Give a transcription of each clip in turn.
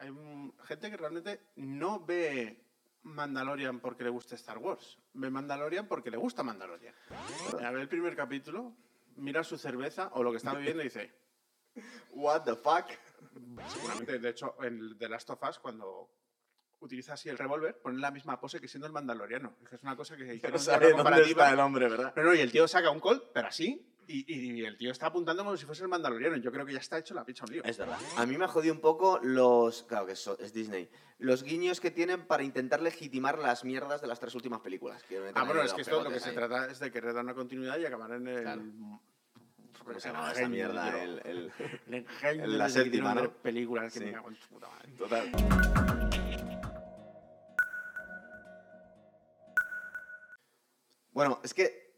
hay gente que realmente no ve Mandalorian porque le gusta Star Wars. Ve Mandalorian porque le gusta Mandalorian. A ver el primer capítulo, mira su cerveza o lo que está bebiendo y dice, What the fuck? seguramente, de hecho, en The Last of Us, cuando utiliza así el revólver, pone la misma pose que siendo el mandaloriano. Es una cosa que No hicieron sabe una dónde está el hombre, ¿verdad? No, no, y el tío saca un colt, pero así, y, y el tío está apuntando como si fuese el mandaloriano. Yo creo que ya está hecho la picha un lío. Es verdad. A mí me ha jodido un poco los. Claro que eso es Disney. Los guiños que tienen para intentar legitimar las mierdas de las tres últimas películas. que Ah, bueno, es que esto lo que se ahí. trata es de querer dar una continuidad y acabar en el... Claro. ¿Cómo se llama esa mierda? El, el- El engenio en la de séptima, ¿no? película que Sí. me cago en su puta madre. Total. Bueno, es que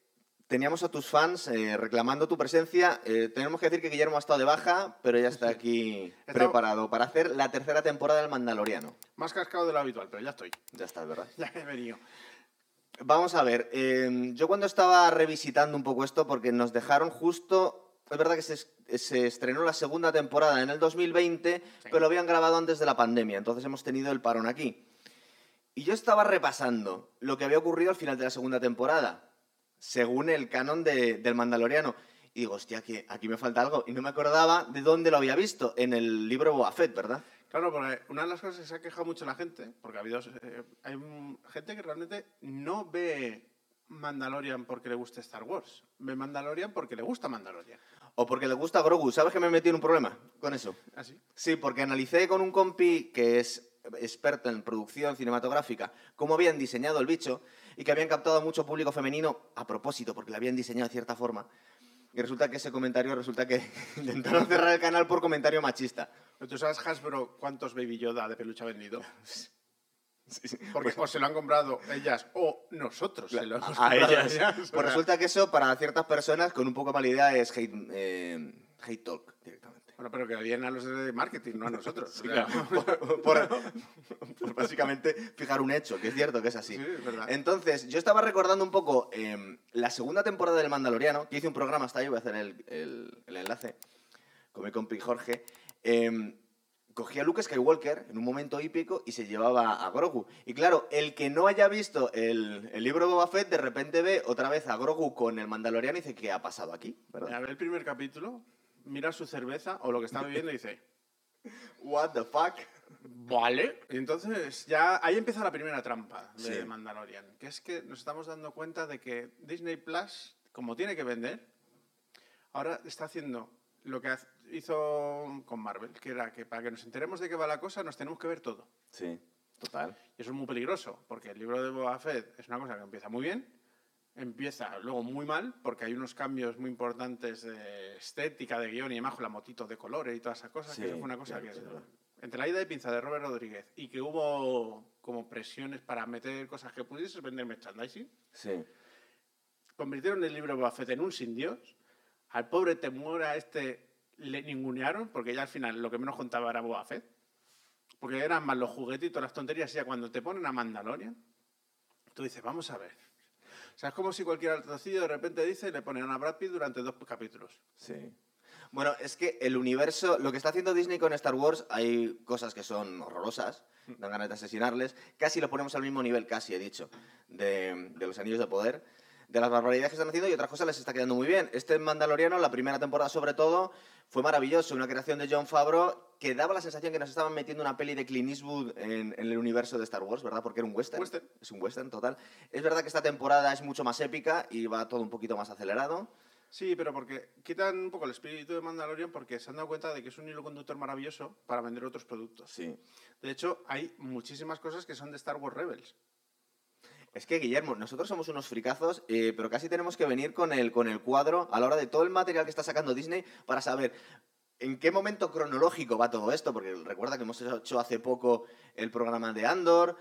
teníamos a tus fans eh, reclamando tu presencia. Eh, tenemos que decir que Guillermo ha estado de baja, pero ya está aquí He preparado para hacer la tercera temporada del Mandaloriano. Más cascado de lo habitual, pero ya estoy. Ya está, es ¿verdad? Ya he venido. Vamos a ver, eh, yo cuando estaba revisitando un poco esto, porque nos dejaron justo, es verdad que se, se estrenó la segunda temporada en el 2020, pero lo habían grabado antes de la pandemia, entonces hemos tenido el parón aquí. Y yo estaba repasando lo que había ocurrido al final de la segunda temporada, según el canon de- del Mandaloriano. Y digo, hostia, que aquí me falta algo. Y no me acordaba de dónde lo había visto, en el libro Boba Fett, ¿verdad? Claro, porque una de las cosas que se ha quejado mucho la gente, porque ha habido, eh, hay gente que realmente no ve Mandalorian porque le gusta Star Wars. Ve Mandalorian porque le gusta Mandalorian. O porque le gusta Grogu. ¿Sabes que me metí en un problema con eso? Así. Sí, porque analicé con un compi que es experto en producción cinematográfica cómo habían diseñado el bicho y que habían captado a mucho público femenino a propósito, porque lo habían diseñado de cierta forma. Y resulta que ese comentario, resulta que intentaron cerrar el canal por comentario machista. ¿Tú sabes, Hasbro, cuántos Baby Yoda de peluche ha vendido? Porque o se lo han comprado ellas o nosotros se lo hemos a comprado ellas. ellas, Pues resulta que eso para ciertas personas con un poco mala idea es hate, eh, hate talk directamente. Bueno, pero que vienen a los de marketing, no a nosotros. Sí, claro. Por, por- por básicamente fijar un hecho, que es cierto que es así. Sí, es. Entonces, yo estaba recordando un poco em, la segunda temporada del Mandaloriano, que hice un programa hasta ahí, voy a hacer el, el- el enlace con mi compi Jorge. em, cogí a Luke Skywalker en un momento hípico y se llevaba a Grogu. Y claro, el que no haya visto el, el libro de Boba Fett, de repente ve otra vez a Grogu con el Mandaloriano y dice, ¿qué ha pasado aquí? ¿Verdad? A ver el primer capítulo, mira su cerveza o lo que está bebiendo y dice, What the fuck? Vale. Y entonces ya ahí empieza la primera trampa de Sí. Mandalorian, que es que nos estamos dando cuenta de que Disney Plus, como tiene que vender, ahora está haciendo lo que hizo con Marvel, que era que para que nos enteremos de qué va la cosa nos tenemos que ver todo. Sí, total. Y eso es muy peligroso, porque el libro de Boba Fett es una cosa que empieza muy bien, empieza luego muy mal, porque hay unos cambios muy importantes de estética, de guion y demás, con la motito de colores y todas esas cosas, Sí, que eso fue una cosa claro, que... es verdad. entre la ida de pinza de Robert Rodríguez y que hubo como presiones para meter cosas que pudieses vender merchandising, Sí. convirtieron el libro de Boba Fett en un sin Dios. Al pobre Temura este le ningunearon, porque ya al final lo que menos contaba era Boba Fett. Porque eran más los juguetitos, las tonterías. Y ya cuando te ponen a Mandalorian, tú dices, vamos a ver. Sea, es como si cualquier altocillo de repente dice y le ponen a Brad Pitt durante dos capítulos. Sí. Bueno, es que el universo, lo que está haciendo Disney con Star Wars, hay cosas que son horrorosas, dan ganas de asesinarles. Casi lo ponemos al mismo nivel, casi he dicho, de, de los anillos de poder, de las barbaridades que están haciendo y otras cosas les está quedando muy bien. Este Mandaloriano, la primera temporada sobre todo, fue maravilloso, una creación de John Favreau que daba la sensación que nos estaban metiendo una peli de Clint Eastwood en, en el universo de Star Wars, ¿verdad? Porque era un western. Western. Es un western total. Es verdad que esta temporada es mucho más épica y va todo un poquito más acelerado. Sí, pero porque quitan un poco el espíritu de Mandalorian porque se han dado cuenta de que es un hilo conductor maravilloso para vender otros productos. Sí. De hecho, hay muchísimas cosas que son de Star Wars Rebels. Es que, Guillermo, nosotros somos unos fricazos, eh, pero casi tenemos que venir con el, con el cuadro a la hora de todo el material que está sacando Disney para saber en qué momento cronológico va todo esto, porque recuerda que hemos hecho hace poco el programa de Andor,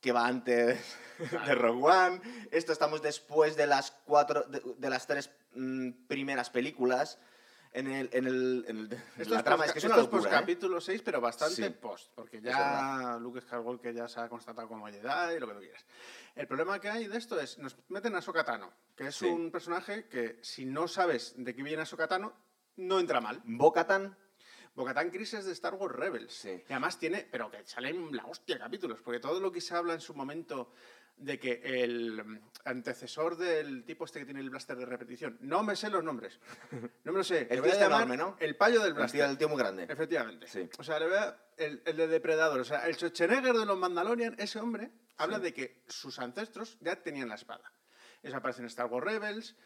que va antes de Rogue One, esto estamos después de las cuatro, de, de las tres mm, primeras películas. En el, en el, en el- en la trama es que es una es post ¿eh? capítulo 6, pero bastante Sí. post, porque ya Luke Skywalker ya se ha constatado como Jedi y lo que tú quieras. El problema que hay de esto es, nos meten a Sokatano, que es Sí. un personaje que si no sabes de qué viene a Sokatano, no entra mal. Bo-Katan, Bocatán Chris es de Star Wars Rebels. Sí. Y además tiene, pero que salen la hostia capítulos, porque todo lo que se habla en su momento de que el mm, antecesor del tipo este que tiene el blaster de repetición, no me sé los nombres, no me lo sé, El tío enorme, ¿no? el payo del El tío, blaster. el tío muy grande. Efectivamente. Sí. O sea, le veo el, el de Depredador. O sea, el Schwarzenegger de los Mandalorian, ese hombre, habla de que sus ancestros ya tenían la espada. Eso aparece en Star Wars Rebels.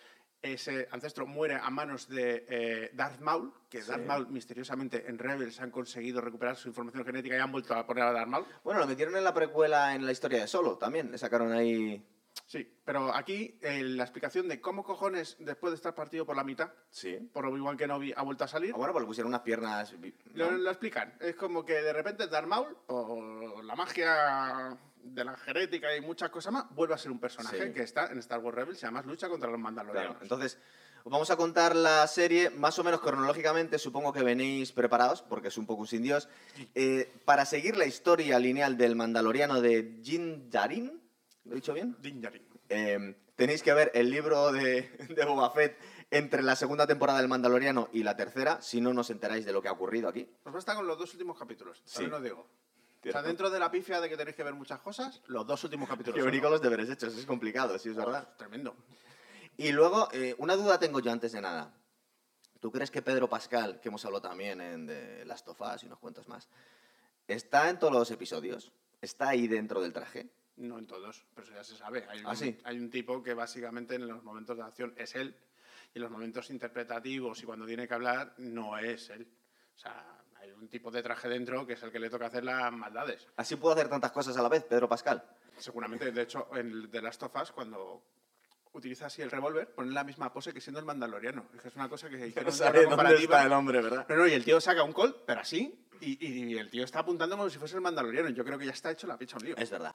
Ese ancestro muere a manos de eh, Darth Maul, que Sí. Darth Maul misteriosamente en Rebels han conseguido recuperar su información genética y han vuelto a poner a Darth Maul. Bueno, lo metieron en la precuela en la historia de Solo también. Le sacaron ahí. Sí, pero aquí eh, la explicación de cómo cojones, después de estar partido por la mitad, Sí. por Obi-Wan Kenobi ha vuelto a salir, Ah, bueno, pues le pusieron unas piernas. Lo explican. Es como que de repente Darth Maul, o la magia de la genética y muchas cosas más, vuelve a ser un personaje Sí. que está en Star Wars Rebels y además lucha contra los mandalorianos. Claro, entonces, os vamos a contar la serie más o menos cronológicamente. Supongo que venís preparados, porque es un poco sin Dios. Eh, para seguir la historia lineal del mandaloriano de Jin Darin, ¿lo he dicho bien? Din Djarin. Eh, tenéis que ver el libro de, de Boba Fett entre la segunda temporada del Mandaloriano y la tercera, si no nos enteráis de lo que ha ocurrido aquí. Os basta con los dos últimos capítulos, Sí. os digo. O sea, dentro de la pifia de que tenéis que ver muchas cosas, los dos últimos capítulos. Solo. venir con los deberes hechos, es complicado, sí, es Oh, verdad. Tremendo. Y luego, eh, una duda tengo yo antes de nada. ¿Tú crees que Pedro Pascal, que hemos hablado también en de Last of Us y unos cuentos más, está en todos los episodios? ¿Está ahí dentro del traje? No en todos, pero eso ya se sabe. Hay un, ¿Ah, sí? hay un tipo que básicamente en los momentos de acción es él y en los momentos interpretativos y cuando tiene que hablar no es él. O sea, hay un tipo de traje dentro que es el que le toca hacer las maldades. ¿Así puedo hacer tantas cosas a la vez, Pedro Pascal? Seguramente, de hecho, en de Last of Us, cuando utiliza así el revólver, pone la misma pose que siendo el mandaloriano. Es que es una cosa que No sabe una dónde está el hombre, ¿verdad? No, no, y el tío saca un col, pero así, y, y el tío está apuntando como si fuese el mandaloriano. Yo creo que ya está hecho la picha un lío. Es verdad.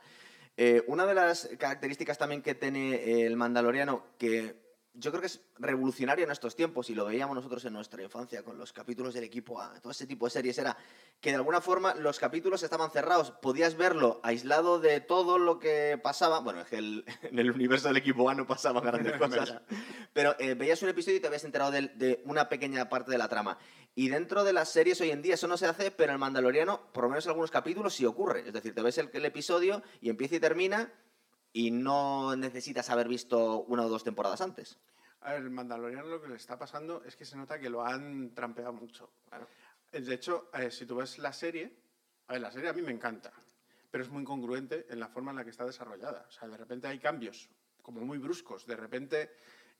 Eh, una de las características también que tiene el Mandaloriano, que yo creo que es revolucionario en estos tiempos, y lo veíamos nosotros en nuestra infancia con los capítulos del equipo A, todo ese tipo de series, era que de alguna forma los capítulos estaban cerrados. Podías verlo aislado de todo lo que pasaba. Bueno, es que el- en el universo del equipo A no pasaban grandes cosas. Pero eh, veías un episodio y te habías enterado de, de una pequeña parte de la trama. Y dentro de las series hoy en día eso no se hace, pero el Mandaloriano, por lo menos en algunos capítulos, sí ocurre. Es decir, te ves el, el episodio y empieza y termina y no necesitas haber visto una o dos temporadas antes. A ver, el mandaloriano lo que le está pasando es que se nota que lo han trampeado mucho. Eh, De hecho, eh, si tú ves la serie, a ver, la serie a mí me encanta, pero es muy incongruente en la forma en la que está desarrollada. O sea, de repente hay cambios como muy bruscos, de repente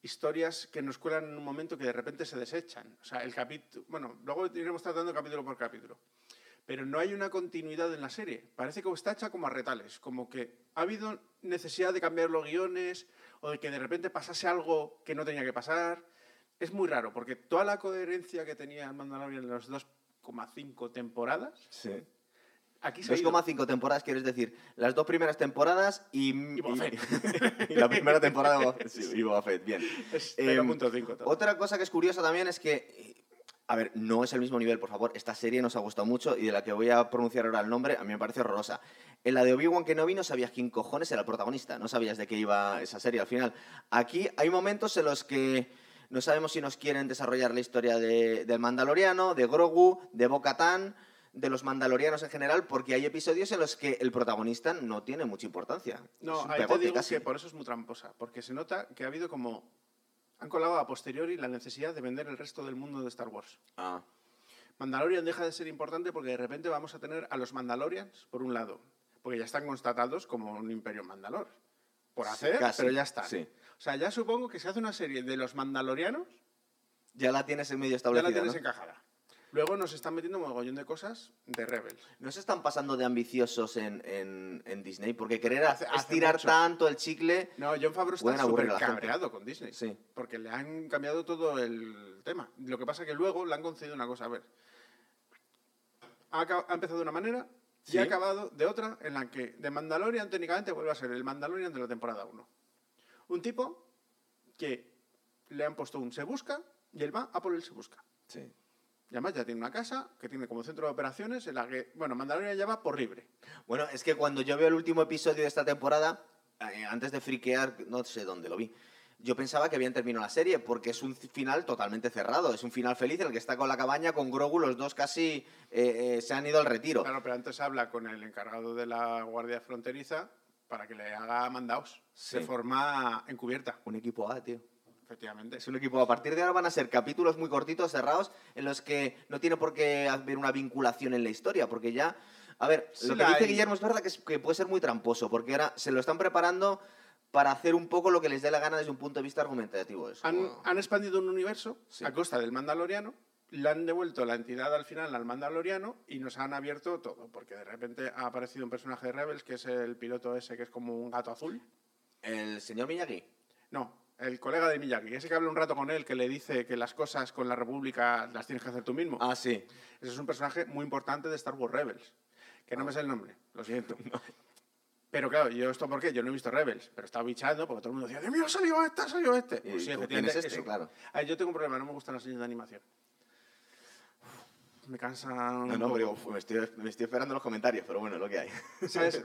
historias que nos cuelan en un momento que de repente se desechan. O sea, el capítulo, bueno, luego iremos tratando capítulo por capítulo. Pero no hay una continuidad en la serie. Parece que está hecha como a retales, como que ha habido necesidad de cambiar los guiones o de que de repente pasase algo que no tenía que pasar. Es muy raro, porque toda la coherencia que tenía el Mandalorian en las 2,5 temporadas, Sí. aquí se ha ido. 2,5 temporadas, quieres decir, las dos primeras temporadas y, Y Boba Fett. y la primera temporada de Boba Fett. Sí, y Boba Fett, bien. Es Em, 0.5 todo. Otra cosa que es curiosa también es que, eh, a ver, no es el mismo nivel, por favor. Esta serie nos ha gustado mucho y de la que voy a pronunciar ahora el nombre, a mí me parece horrorosa. En la de Obi-Wan Kenobi no sabías quién cojones era el protagonista, no sabías de qué iba esa serie al final. Aquí hay momentos en los que no sabemos si nos quieren desarrollar la historia de- del Mandaloriano, de Grogu, de Bo-Katan, de los Mandalorianos en general, porque hay episodios en los que el protagonista no tiene mucha importancia. No, un ahí te digo casi. que por eso es muy tramposa, porque se nota que ha habido como... Han colado a posteriori la necesidad de vender el resto del mundo de Star Wars. Ah, Mandalorian deja de ser importante porque de repente vamos a tener a los Mandalorians, por un lado, porque ya están constatados como un imperio Mandalor. Por Sí, hacer, casi, pero ya están. sí. O sea, ya supongo que se hace una serie de los Mandalorianos, ya la tienes en medio ya establecida, la tienes ¿no? encajada. Luego nos están metiendo un mogollón de cosas de Rebels. ¿No se están pasando de ambiciosos en, en- en Disney? Porque querer Hace- hace estirar mucho. tanto el chicle... No, John Favreau está súper cabreado con Disney. Sí. Porque le han cambiado todo el tema. Lo que pasa que luego le han concedido una cosa. A ver, ha, empezado de una manera y ha acabado de otra en la que de Mandalorian técnicamente vuelve a ser el Mandalorian de la temporada 1. Un tipo que le han puesto un se busca y él va a por el se busca. Sí. Y además ya tiene una casa que tiene como centro de operaciones en la que, bueno, Mandalorian ya va por libre. Bueno, es que cuando yo veo el último episodio de esta temporada, eh, antes de friquear, no sé dónde lo vi, yo pensaba que habían terminado la serie, porque es un final totalmente cerrado. Es un final feliz en el que está con la cabaña, con Grogu, los dos casi eh, eh, se han ido al retiro. Claro, pero antes habla con el encargado de la Guardia Fronteriza para que le haga mandados Sí. de forma encubierta. Un equipo A, tío. Efectivamente. Es un equipo. A partir de ahora van a ser capítulos muy cortitos, cerrados, en los que no tiene por qué haber una vinculación en la historia, porque ya. A ver, Sí lo que dice hay. Guillermo es verdad que, es- que puede ser muy tramposo, porque ahora se lo están preparando para hacer un poco lo que les dé la gana desde un punto de vista argumentativo. Han, expandido un universo Sí. a costa del Mandaloriano, le han devuelto la entidad al final al Mandaloriano y nos han abierto todo, porque de repente ha aparecido un personaje de Rebels que es el piloto ese que es como un gato azul. El señor Miyagi. No, el colega de Miyagi, ese que habla un rato con él, que le dice que las cosas con la República las tienes que hacer tú mismo. Ah, sí. Ese es un personaje muy importante de Star Wars Rebels, que no me sé el nombre, lo siento. Pero claro, yo esto por qué, yo no he visto Rebels, pero estaba bichando porque todo el mundo decía, Dios mío, ha salido este, ha salido este. Pues sí, efectivamente. este, eso. claro. A ver, yo tengo un problema, no me gustan las series de animación. Me cansan. No, no, pero me, estoy, me estoy esperando los comentarios, pero bueno, lo que hay. ¿Sabes?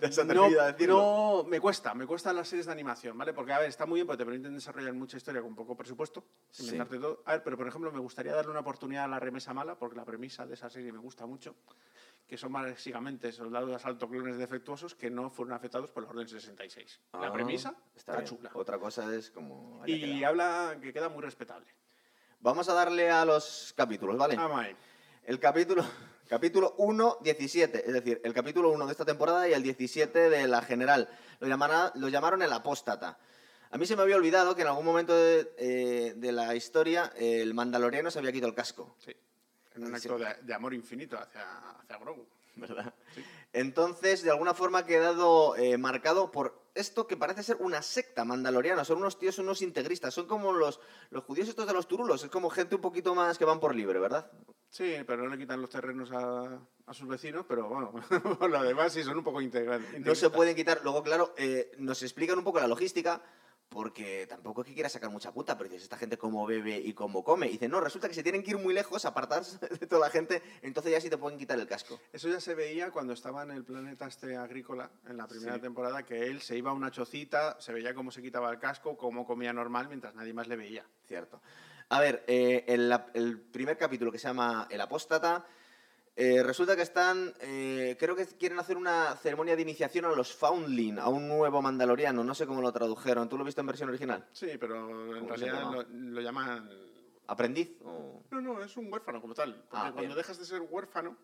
No, me cuesta, me cuestan las series de animación, ¿vale? Porque, a ver, está muy bien porque te permiten desarrollar mucha historia con poco presupuesto, Sí. inventarte todo. A ver, pero por ejemplo, me gustaría darle una oportunidad a la remesa mala, porque la premisa de esa serie me gusta mucho, que son básicamente soldados de asalto clones defectuosos que no fueron afectados por la Orden 66. la Ah, premisa está, chula. Otra cosa es como... Y quedado. habla que queda muy respetable. Vamos a darle a los capítulos, ¿vale? Ah, mae. El capítulo, capítulo 1, 17, es decir, el capítulo 1 de esta temporada y el 17 de la general. Lo, llamará- lo llamaron el apóstata. A mí se me había olvidado que en algún momento de, eh, de la historia el mandaloriano se había quitado el casco, Sí. En un acto de, de amor infinito hacia, hacia Grogu. ¿Verdad? Sí. Entonces, de alguna forma ha quedado eh, marcado por esto que parece ser una secta mandaloriana. Son unos tíos, unos integristas. Son como los, los judíos estos de los turulos. Es como gente un poquito más que van por libre, ¿verdad? Sí, pero no le quitan los terrenos a, a sus vecinos, pero bueno, por lo demás sí son un poco integrantes. No se pueden quitar. Luego, claro, eh, nos explican un poco la logística, porque tampoco es que quiera sacar mucha puta, pero dices, esta gente cómo bebe y cómo come. Y dicen, no, resulta que se tienen que ir muy lejos, apartarse de toda la gente, entonces ya sí te pueden quitar el casco. Eso ya se veía cuando estaba en el planeta este agrícola, en la primera Sí. temporada, que él se iba a una chocita, se veía cómo se quitaba el casco, cómo comía normal, mientras nadie más le veía. Cierto. A ver, eh, el, el primer capítulo que se llama El Apóstata, eh, resulta que están, eh, creo que quieren hacer una ceremonia de iniciación a los Foundling, a un nuevo mandaloriano, no sé cómo lo tradujeron, ¿tú lo viste en versión original? Sí, pero en ¿Cómo se realidad lo, lo llaman... ¿Aprendiz? o No, no, es un huérfano como tal. Porque Ah, cuando dejas de ser huérfano,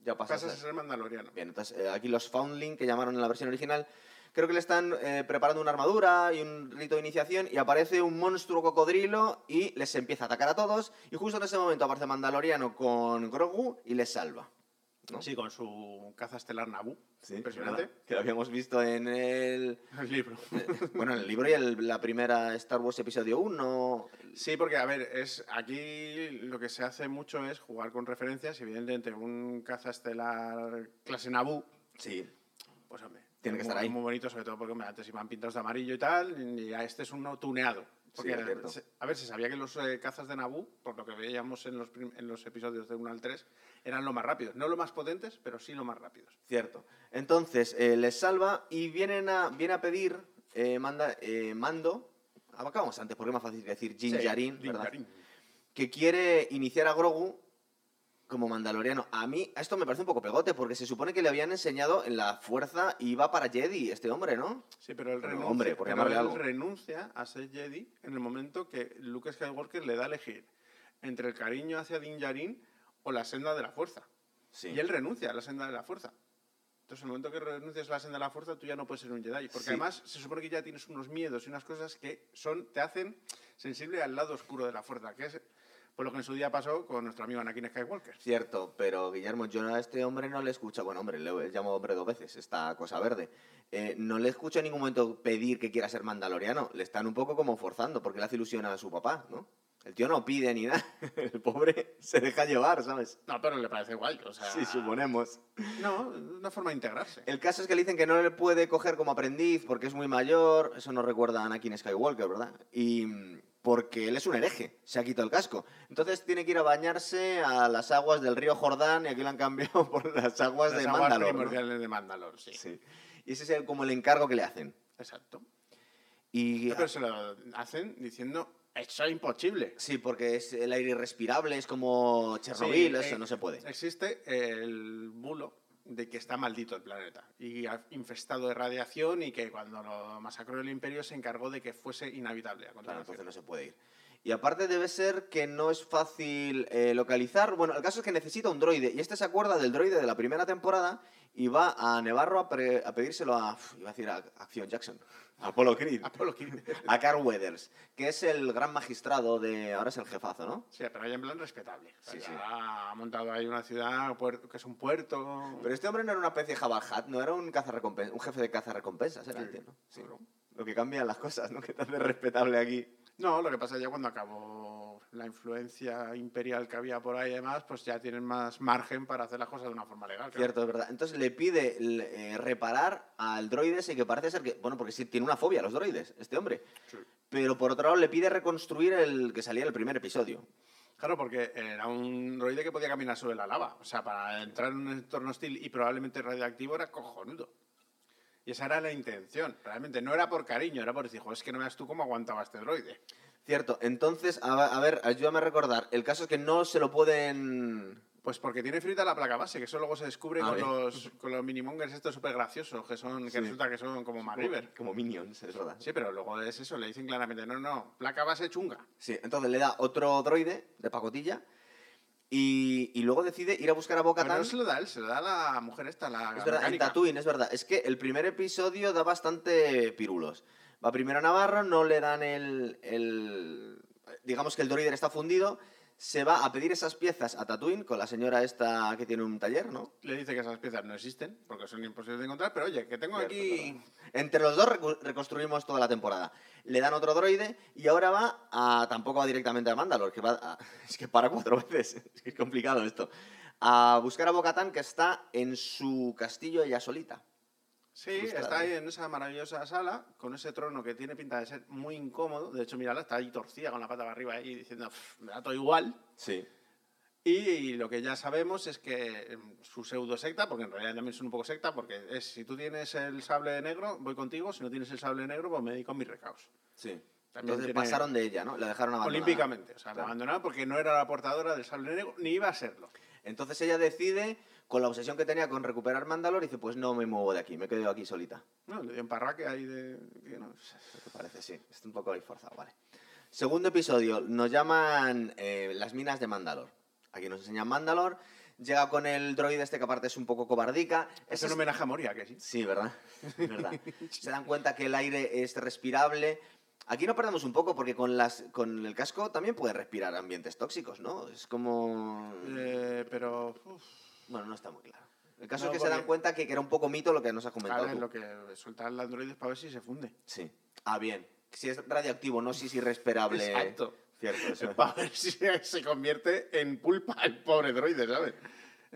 Ya pasas a ser- ser mandaloriano. Bien, entonces eh, aquí los Foundling que llamaron en la versión original, creo que le están eh, preparando una armadura y un rito de iniciación y aparece un monstruo cocodrilo y les empieza a atacar a todos y justo en ese momento aparece Mandaloriano con Grogu y les salva. ¿no? Sí, con su caza estelar Naboo. Sí, Impresionante. ¿verdad? Que lo habíamos visto en el... El libro. Bueno, en el libro y el- la primera Star Wars episodio 1. Sí, porque, a ver, es aquí lo que se hace mucho es jugar con referencias. Evidentemente, un caza estelar clase Naboo, Sí. pues hombre, Tiene que estar ahí. Muy bonito, sobre todo porque hombre, antes iban pintados de amarillo y tal, y a este es uno tuneado. Porque, Sí, a ver, se sabía que los eh, cazas de Naboo, por lo que veíamos en los, en los episodios de 1 al 3, eran lo más rápidos. No lo más potentes, pero sí lo más rápidos. Cierto. Entonces, eh, les salva y vienen a, viene a pedir eh, manda, eh, mando. Acabamos antes, porque es más fácil decir Jin Sí. Que quiere iniciar a Grogu como mandaloriano. A mí esto me parece un poco pegote, porque se supone que le habían enseñado en la fuerza y iba para Jedi este hombre, ¿no? Sí, pero él renuncia, hombre, por pero llamarle él algo. renuncia a ser Jedi en el momento que Luke Skywalker le da a elegir entre el cariño hacia Din Djarin o la senda de la fuerza. Sí. Y él renuncia a la senda de la fuerza. Entonces, en el momento que renuncias a la senda de la fuerza, tú ya no puedes ser un Jedi. Porque Sí. además se supone que ya tienes unos miedos y unas cosas que son, te hacen sensible al lado oscuro de la fuerza, que es por lo que en su día pasó con nuestro amigo Anakin Skywalker. Cierto, pero Guillermo, yo a este hombre no le escucho, bueno, hombre, le llamo hombre dos veces, esta cosa verde. Eh, no le escucho en ningún momento pedir que quiera ser mandaloriano. Le están un poco como forzando, porque le hace ilusión a su papá, ¿no? El tío no pide ni nada. El pobre se deja llevar, ¿sabes? No, pero le parece guay. O sea, Sí, suponemos. No, una forma de integrarse. El caso es que le dicen que no le puede coger como aprendiz porque es muy mayor. Eso nos recuerda a Anakin Skywalker, ¿verdad? Y porque él es un hereje, se ha quitado el casco. Entonces tiene que ir a bañarse a las aguas del río Jordán y aquí lo han cambiado por las aguas Las de aguas Mandalor. ¿no? de Mandalor, sí. Sí. Y ese es el- como el encargo que le hacen. Exacto. Y, Pero se lo hacen diciendo, eso es imposible. sí, porque es el aire irrespirable, es como Chernobyl, Sí, eso eh, no se puede. Existe el bulo de que está maldito el planeta y infestado de radiación y que cuando lo masacró el imperio se encargó de que fuese inhabitable a Claro, entonces no se puede ir. Y aparte debe ser que no es fácil eh, localizar. Bueno, el caso es que necesita un droide. Y este se acuerda del droide de la primera temporada y va a Nevarro a, pre- a pedírselo a. iba a decir a Acción Jackson. A Apollo Creed. Apolo 15. A Carl Weathers, que es el gran magistrado de. Ahora es el jefazo, ¿no? Sí, pero ya en plan respetable. O sea, Sí, sí. Ha montado ahí una ciudad que es un puerto. Pero este hombre no era una especie de Jabal Hat, no era un, un jefe de cazarrecompensas, era, Sí, entiendo. Sí. claro. Lo que cambian las cosas, ¿no? Que te hace respetable aquí. No, lo que pasa ya cuando acabó la influencia imperial que había por ahí y demás, pues ya tienen más margen para hacer las cosas de una forma legal. claro. Cierto, es verdad. Entonces le pide eh, reparar al droide ese que parece ser que. Bueno, porque sí tiene una fobia a los droides, este hombre. Sí. Pero por otro lado le pide reconstruir el que salía en el primer episodio. Claro, porque era un droide que podía caminar sobre la lava. O sea, para entrar en un entorno hostil y probablemente radioactivo era cojonudo. Y esa era la intención. Realmente no era por cariño, era por decir, "Jo, es que no veas tú cómo aguantaba este droide. Cierto, entonces, a, a ver, ayúdame a recordar. El caso es que no se lo pueden. Pues porque tiene frita la placa base, que eso luego se descubre Ah, con bien. los, con los minimongers estos súper graciosos, que, son, que Sí. resulta que son como MacGyver. Como minions, es verdad. Sí, pero luego es eso, le dicen claramente, no, no, placa base chunga. Sí, entonces le da otro droide de pacotilla y, y luego decide ir a buscar a Pero Bo-Katan. no se lo da él, se lo da a la mujer esta, la Es verdad, en mecánica. Tatooine, es verdad. Es que el primer episodio da bastante pirulos. Va primero a Navarro, no le dan el, el- Digamos que el droider está fundido. Se va a pedir esas piezas a Tatooine con la señora esta que tiene un taller, ¿no? Le dice que esas piezas no existen, porque son imposibles de encontrar, pero oye, que tengo Cierto, aquí... Entre los dos reconstruimos toda la temporada. Le dan otro droide y ahora va a. Tampoco va directamente a Mandalore, que va a- es que para cuatro veces. Es que es complicado esto. A buscar a Bocatán que está en su castillo ella solita. Sí, Frustrada. está ahí en esa maravillosa sala, con ese trono que tiene pinta de ser muy incómodo. De hecho, mírala, está ahí torcida con la pata para arriba ahí diciendo, "Pff, me da todo igual. Sí. Y, lo que ya sabemos es que em, su pseudo secta, porque en realidad también son un poco secta, porque es si tú tienes el sable negro, voy contigo, si no tienes el sable negro, pues me dedico a mis recaos. Sí. También Entonces pasaron de ella, ¿no? La dejaron abandonada. Olímpicamente, o sea, la Claro. abandonaron porque no era la portadora del sable negro, ni iba a serlo. Entonces ella decide, con la obsesión que tenía con recuperar Mandalore, dice, pues no me muevo de aquí, me quedo aquí solita. No, le dio un parraque ahí de... que no, ¿Qué te parece? Sí, está un poco ahí forzado, vale. Segundo episodio, nos llaman eh, las minas de Mandalor. Aquí nos enseñan Mandalor. Llega con el droide este que aparte es un poco cobardica. Es un homenaje a Moria, que sí. Sí, ¿verdad? Verdad. Se dan cuenta que el aire es respirable. Aquí no perdemos un poco porque con, las, con el casco también puede respirar ambientes tóxicos, ¿no? Es como... Eh, pero... uf, Bueno, no está muy claro. El caso No, es que se dan cuenta que, que era un poco mito lo que nos has comentado. tú. lo que sueltan los androides para ver si se funde. Sí. Ah, bien. Si es radioactivo, no si es irrespirable. Exacto. Cierto, eso. Para ver si se convierte en pulpa el pobre droide, ¿sabes?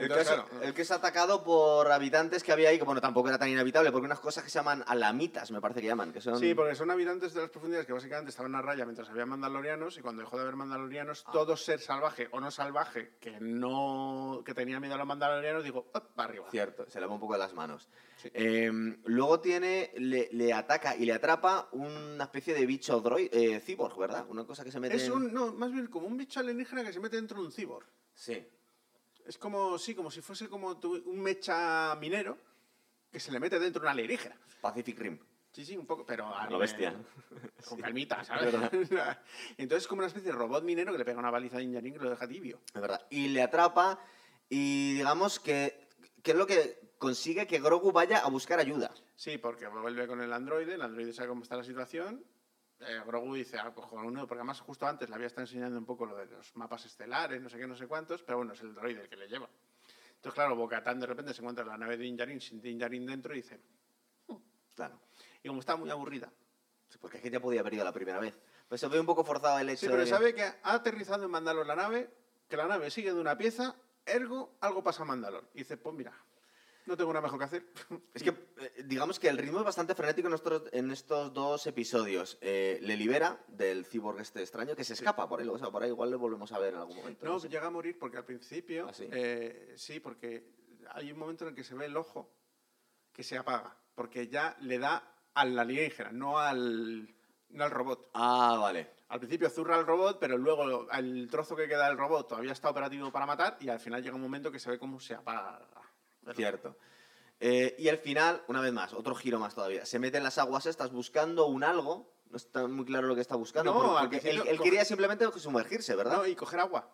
El, Entonces, caso- claro, el que es atacado por habitantes que había ahí, que bueno, tampoco era tan inhabitable, porque unas cosas que se llaman alamitas, me parece que llaman, que son... Sí, porque son habitantes de las profundidades que básicamente estaban a raya mientras había mandalorianos y cuando dejó de haber mandalorianos, Ah. todo ser salvaje o no salvaje que no que tenía miedo a los mandalorianos, digo, ¡op! para arriba. Cierto, se le va un poco de las manos. Sí. Eh, luego tiene, le, le ataca y le atrapa una especie de bicho droid, eh, cyborg, ¿verdad? Una cosa que se mete Es un, no, más bien como un bicho alienígena que se mete dentro de un cibor. Sí, Es como, sí, como si fuese como tu- un mecha minero que se le mete dentro de una alienígena. Pacific Rim. Sí, sí, un poco, pero a Lo bestia. Con calmita, ¿sabes? Entonces es como una especie de robot minero que le pega una baliza a Ninjarin que lo deja tibio. Es verdad. Y le atrapa y digamos que, que es lo que consigue que Grogu vaya a buscar ayuda. Sí, porque vuelve con el androide, el androide sabe cómo está la situación. Eh, Grogu dice, ah, pues cojonudo, porque además justo antes le había estado enseñando un poco lo de los mapas estelares, no sé qué, no sé cuántos, pero bueno, es el droide el que le lleva. Entonces, claro, Bocatán de repente se encuentra en la nave de Dinjarin sin Dinjarin dentro y dice, Claro. y como está muy aburrida. Sí, Porque es que ya podía haber ido la primera vez. Pues se ve un poco forzado el hecho Sí, pero de... sabe que ha aterrizado en Mandalor la nave, que la nave sigue de una pieza, ergo, algo pasa a Mandalor. Y dice, pues mira, no tengo nada mejor que hacer. Es que eh, digamos que el ritmo es bastante frenético en estos, en estos dos episodios. Eh, le libera del cyborg este extraño que se escapa por ahí. O sea, por ahí igual le volvemos a ver en algún momento. No, sé. llega a morir porque al principio. ¿Ah, sí? eh, sí, porque hay un momento en el que se ve el ojo que se apaga. Porque ya le da al alienígena, no al. no al robot. Ah, vale. Al principio zurra al robot, pero luego el trozo que queda del robot todavía está operativo para matar y al final llega un momento que se ve cómo se apaga. Cierto. Eh, y al final, una vez más, otro giro más todavía. Se mete en las aguas estas buscando un algo. No está muy claro lo que está buscando. No, al porque él, él quería simplemente sumergirse, ¿verdad? No, y coger agua.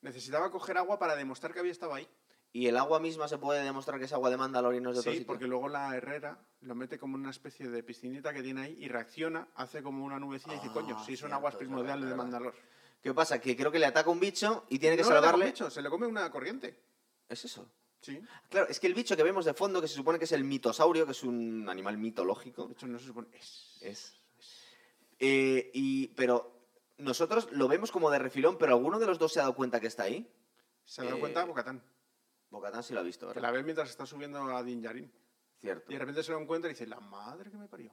Necesitaba coger agua para demostrar que había estado ahí. Y el agua misma se puede demostrar que es agua de Mandalorian, no es de otro Sí, porque luego la herrera lo mete como una especie de piscinita que tiene ahí y reacciona, hace como una nubecilla y dice, Ah, coño, si son aguas es primordiales de. Mandalor. ¿Qué pasa? Que creo que le ataca un bicho y tiene que No le con salvarle. bicho, se le come una corriente. ¿Es eso? Sí. Claro, es que el bicho que vemos de fondo, que se supone que es el mitosaurio, que es un animal mitológico, De hecho, no se supone. Es. es. Eh, y, pero nosotros lo vemos como de refilón, pero ¿alguno de los dos se ha dado cuenta que está ahí? Se ha dado Eh, cuenta Bocatán. Bocatán sí lo ha visto, Que ¿verdad? la ve mientras está subiendo a Din Djarin. Cierto. Y de repente se lo encuentra y dice, la madre que me parió.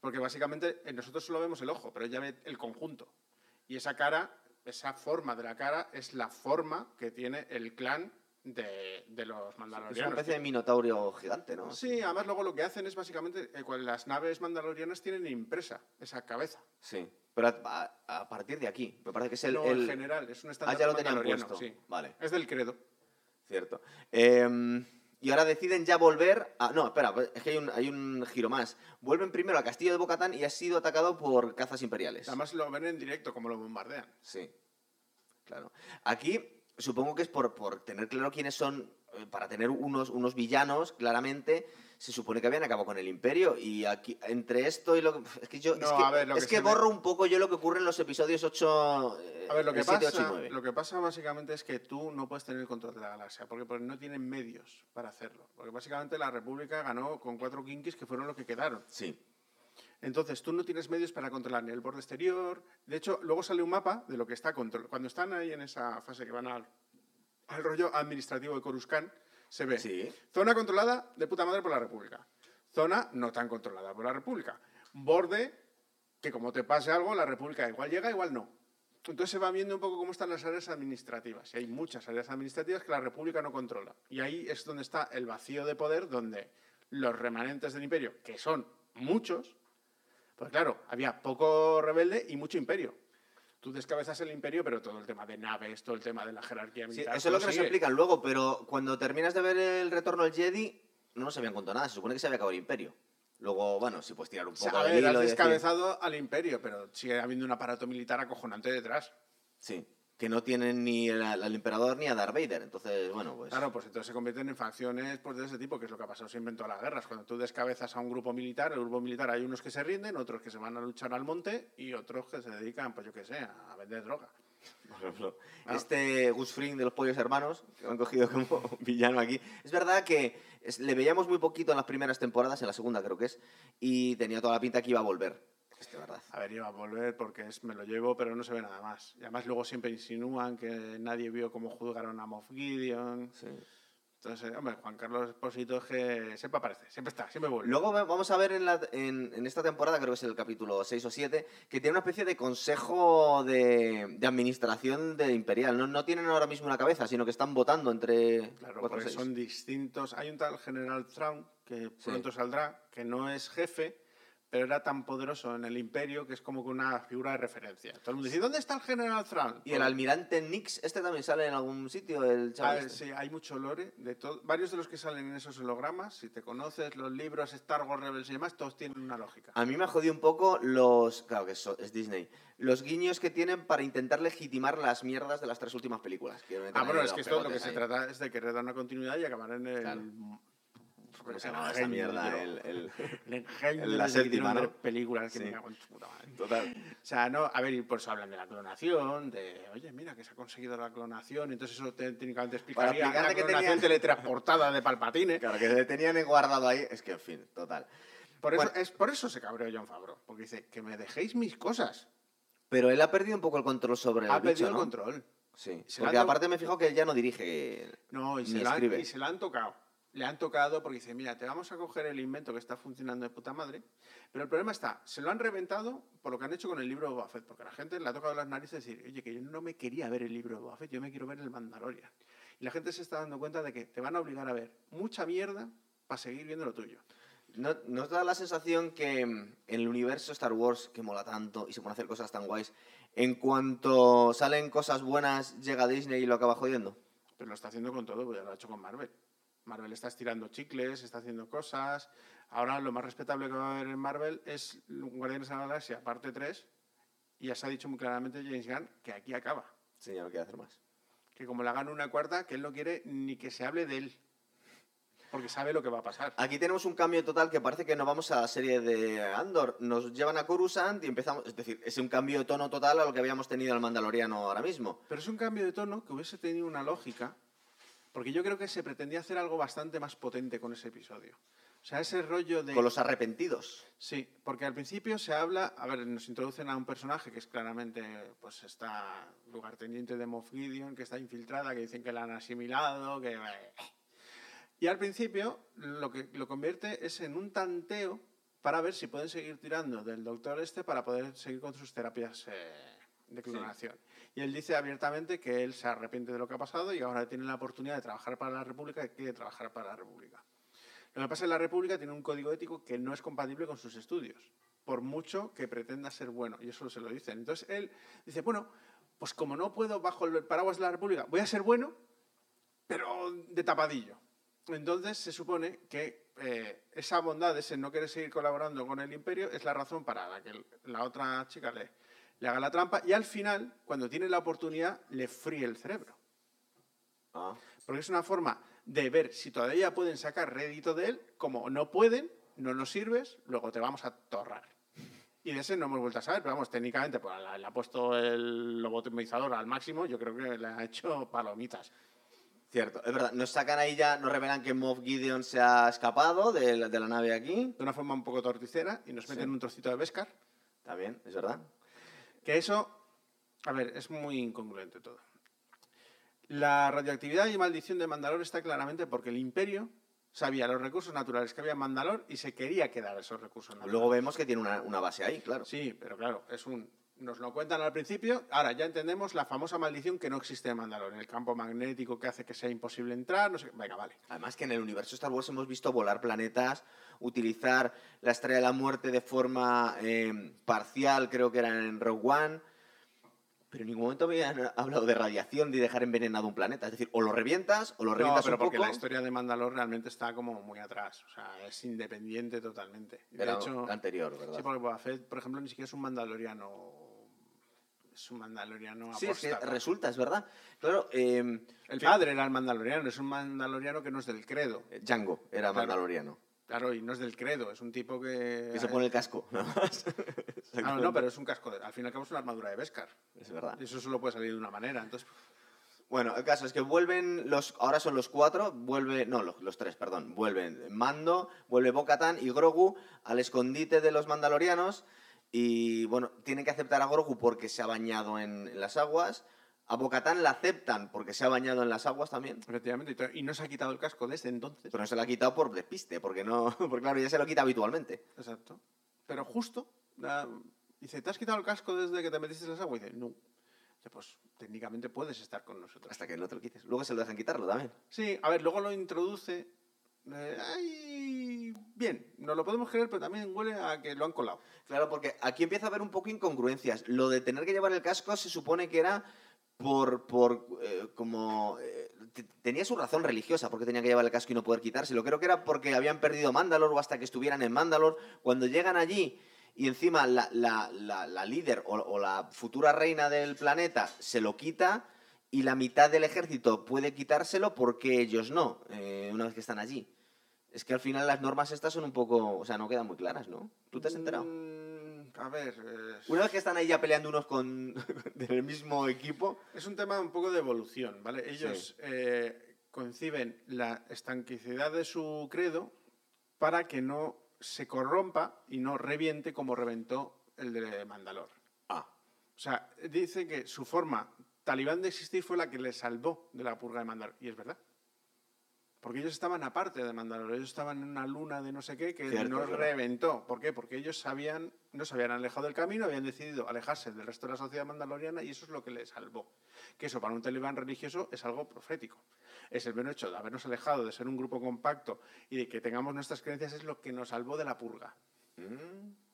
Porque básicamente eh, nosotros solo vemos el ojo, pero ella ve el conjunto. Y esa cara, esa forma de la cara, es la forma que tiene el clan de, de los Es una mandalorianos. especie de minotaurio gigante, ¿no? Sí, además luego lo que hacen es básicamente, eh, cuando las naves mandalorianas tienen impresa esa cabeza. Sí. Pero a, a- a partir de aquí, me parece que es el... no, el- en general, es un Ah, estándar ya lo tenían puesto. sí. Vale, Es del credo. cierto. Em, y ahora deciden ya volver a... No, espera, es que hay un, hay un giro más. Vuelven primero al castillo de Bocatán y ha sido atacado por cazas imperiales. Además lo ven en directo, como lo bombardean. Sí, claro. Aquí supongo que es por, por tener claro quiénes son, eh, para tener unos, unos villanos, claramente, se supone que habían acabado con el imperio. Y aquí, entre esto y lo que... Es que yo... es que, ver, es que que borro un poco yo lo que ocurre en los episodios 8... eh, A ver, lo que, 7, 8 y pasa, 9. lo que pasa básicamente es que tú no puedes tener el control de la galaxia, porque, porque no tienen medios para hacerlo. Porque básicamente la República ganó con cuatro kinkis que fueron los que quedaron. Sí. Entonces tú no tienes medios para controlar ni el borde exterior. De hecho, luego sale un mapa de lo que está controlado. Cuando están ahí en esa fase que van al, al rollo administrativo de Coruscant, se ve Sí. zona controlada de puta madre por la República. Zona no tan controlada por la República. Borde que como te pase algo, la República igual llega, igual no. Entonces se va viendo un poco cómo están las áreas administrativas. Y hay muchas áreas administrativas que la República no controla. Y ahí es donde está el vacío de poder, donde los remanentes del imperio, que son muchos, pues claro, había poco rebelde y mucho imperio. Tú descabezas el imperio, pero todo el tema de naves, todo el tema de la jerarquía Sí, militar. eso es lo que nos sigue. explican luego, pero cuando terminas de ver el retorno al Jedi, no nos habían contado nada. Se supone que se había acabado el imperio. Luego, bueno, si puedes tirar un O sea, poco a de ver, has hilo decir- descabezado al imperio, pero sigue habiendo un aparato militar acojonante detrás. Sí. Que no tienen ni el- al emperador ni a Darth Vader. Entonces, bueno, pues... Claro, pues entonces se convierten en facciones pues, de ese tipo, que es lo que ha pasado siempre en todas las guerras. Cuando tú descabezas a un grupo militar, el grupo militar hay unos que se rinden, otros que se van a luchar al monte y otros que se dedican, pues yo qué sé, a vender droga. Por ejemplo, Ah. este Gus Fring de los Pollos Hermanos, que lo han cogido como villano aquí. Es verdad que le veíamos muy poquito en las primeras temporadas, en la segunda creo que es, y tenía toda la pinta que iba a volver. Verdad. A ver, iba a volver porque es, me lo llevo, pero no se ve nada más. Y además luego siempre insinúan que nadie vio cómo juzgaron a Moff Gideon. Sí. Entonces, hombre, Juan Carlos Esposito es que siempre aparece, siempre está, siempre vuelve. Luego va- vamos a ver en, la- en- en esta temporada, creo que es el capítulo 6 o 7, que tiene una especie de consejo de, de administración de Imperial. No, no tienen ahora mismo una cabeza, sino que están votando entre Claro, porque son distintos. Hay un tal general Traun que pronto saldrá, que no es jefe, pero era tan poderoso en el imperio que es como que una figura de referencia. Todo el mundo dice, ¿dónde está el general Traun? Y el almirante Nix, este también sale en algún sitio, el Ah, chaval. este? sí, hay mucho lore. De varios de los que salen en esos hologramas, si te conoces los libros Star Wars Rebels y demás, todos tienen una lógica. A mí me ha jodido un poco los. Claro que eso es Disney. Los guiños que tienen para intentar legitimar las mierdas de las tres últimas películas. Ah, bueno, es que esto lo que se trata es de querer dar una continuidad y acabar en el... Claro. ¿Cómo se llama ingenio, mierda? El, la de séptima, ¿no? películas que Sí. me cago en su puta madre. Total. O sea, no, a ver, y por eso hablan de la clonación, de, oye, mira, que se ha conseguido la clonación, entonces eso te- técnicamente explicaría explicarte la que clonación tenían- teletransportada de Palpatine. Claro, que le tenían guardado ahí. Es que, en fin, total. Por eso, es, por eso se cabreó John Favreau, porque dice, que me dejéis mis cosas. Pero él ha perdido un poco el control sobre el ha perdido ¿no? el control. Sí. Porque ha aparte me fijo que él ya no dirige. No, y Ni se, la han, escribe. y se la han tocado. Le han tocado porque dice, mira, te vamos a coger el invento que está funcionando de puta madre. Pero el problema está, se lo han reventado por lo que han hecho con el libro de Boba Fett, porque la gente le ha tocado las narices decir, oye, que yo no me quería ver el libro de Boba Fett, yo me quiero ver el Mandalorian. Y la gente se está dando cuenta de que te van a obligar a ver mucha mierda para seguir viendo lo tuyo. ¿No, ¿No da la sensación que en el universo Star Wars, que mola tanto y se pueden hacer cosas tan guays, en cuanto salen cosas buenas, llega Disney y lo acaba jodiendo? Pero lo está haciendo con todo, pues ya lo ha hecho con Marvel. Marvel está estirando chicles, está haciendo cosas. Ahora lo más respetable que va a haber en Marvel es Guardianes de la Galaxia, parte 3. Y ya se ha dicho muy claramente James Gunn que aquí acaba. Sí, ya no quiere hacer más. Que como le hagan una cuarta, que él no quiere ni que se hable de él. Porque sabe lo que va a pasar. Aquí tenemos un cambio total que parece que no vamos a la serie de Andor. Nos llevan a Coruscant y empezamos. Es decir, es un cambio de tono total a lo que habíamos tenido al Mandaloriano ahora mismo. Pero es un cambio de tono que hubiese tenido una lógica. Porque yo creo que se pretendía hacer algo bastante más potente con ese episodio. O sea, ese rollo de... Con los arrepentidos. Sí, porque al principio se habla, a ver, nos introducen a un personaje que es claramente, pues está lugarteniente de Moff Gideon, que está infiltrada, que dicen que la han asimilado, que... Y al principio lo que lo convierte es en un tanteo para ver si pueden seguir tirando del doctor este para poder seguir con sus terapias eh, de clonación. Y él dice abiertamente que él se arrepiente de lo que ha pasado y ahora tiene la oportunidad de trabajar para la República y quiere trabajar para la República. Lo que pasa es que la República tiene un código ético que no es compatible con sus estudios, por mucho que pretenda ser bueno, y eso se lo dicen. Entonces él dice, bueno, pues como no puedo bajo el paraguas de la República, voy a ser bueno, pero de tapadillo. Entonces se supone que eh, esa bondad, ese no querer seguir colaborando con el imperio, es la razón para la que la otra chica le, le haga la trampa y al final, cuando tiene la oportunidad, le fríe el cerebro. Ah. Porque es una forma de ver si todavía pueden sacar rédito de él, como no pueden, no nos sirves, luego te vamos a torrar. Y de ese no hemos vuelto a saber, pero vamos, técnicamente pues, le, ha puesto el lobotomizador al máximo, yo creo que le ha hecho palomitas. Cierto, es verdad. Nos sacan ahí ya, nos revelan que Moff Gideon se ha escapado de la, de la nave aquí. De una forma un poco torticera y nos meten Sí. un trocito de Beskar. Está bien, es verdad. Que eso, a ver, es muy incongruente todo. La radioactividad y maldición de Mandalor está claramente porque el Imperio sabía los recursos naturales que había en Mandalor y se quería quedar esos recursos naturales. Luego vemos que tiene una, una base ahí, claro. Sí, pero claro, es un. Nos lo cuentan al principio. Ahora ya entendemos la famosa maldición que no existe en Mandalor. El campo magnético que hace que sea imposible entrar. No sé. Venga, vale. Además que en el universo Star Wars hemos visto volar planetas, utilizar la Estrella de la Muerte de forma eh, parcial, creo que era en Rogue One, pero en ningún momento habían hablado de radiación, de dejar envenenado un planeta. Es decir, o lo revientas o lo No, revientas pero un porque poco. la historia de Mandalor realmente está como muy atrás. O sea, es independiente totalmente. De hecho, anterior, ¿verdad? sí, porque Boba Fett, por ejemplo, ni siquiera es un mandaloriano. Es un mandaloriano Sí, es que resulta, es verdad. Claro, eh, El padre era el mandaloriano, es un mandaloriano que no es del credo. Django era Claro. mandaloriano. Claro, y no es del credo, es un tipo que... Que se pone el casco. nada más. Ah, no, pero es un casco. De... Al fin y al cabo es una armadura de Beskar. Es verdad. Y eso solo puede salir de una manera. Entonces, Bueno, el caso es que vuelven los. Ahora son los cuatro, vuelve. No, los, los tres, perdón. Vuelven Mando, vuelve Bo-Katan y Grogu al escondite de los Mandalorianos. Y bueno, tienen que aceptar a Grogu porque se ha bañado en, en las aguas. A Bo-Katan la aceptan porque se ha bañado en las aguas también. efectivamente, y no se ha quitado el casco desde entonces. Pero no se lo ha quitado por despiste, porque no. Porque claro, ya se lo quita habitualmente. Exacto. Pero justo, la- dice, ¿te has quitado el casco desde que te metiste en las aguas? Y dice, no. Dice, pues técnicamente puedes estar con nosotros. Hasta que no te lo quites. Luego se lo dejan quitarlo también. Sí, a ver, luego lo introduce. Eh, ay, bien, nos lo podemos creer, pero también huele a que lo han colado. Claro, porque aquí empieza a haber un poco incongruencias. Lo de tener que llevar el casco se supone que era por, por eh, como... eh, te- tenía su razón religiosa porque tenía que llevar el casco y no poder quitárselo. Creo que era porque habían perdido Mandalor o hasta que estuvieran en Mandalor. Cuando llegan allí y encima la, la- la- líder o la futura reina del planeta se lo quita y la mitad del ejército puede quitárselo porque ellos no, eh, una vez que están allí. Es que al final las normas estas son un poco... O sea, no quedan muy claras, ¿no? ¿Tú te has enterado? Mm, a ver, Una vez que están ahí ya peleando unos con del mismo equipo, es un tema un poco de evolución, ¿vale? Ellos eh, conciben la estanquicidad de su credo para que no se corrompa y no reviente como reventó el de Mandalor. ah, O sea, dice que su forma talibán de existir fue la que le salvó de la purga de Mandalor. Y es verdad. Porque ellos estaban aparte de Mandalore, ellos estaban en una luna de no sé qué que Cierto, no reventó. ¿Por qué? Porque ellos sabían, no se habían alejado del camino, habían decidido alejarse del resto de la sociedad mandaloriana y eso es lo que les salvó. Que eso para un talibán religioso es algo profético. Es el mero hecho de habernos alejado, de ser un grupo compacto y de que tengamos nuestras creencias es lo que nos salvó de la purga. Mm.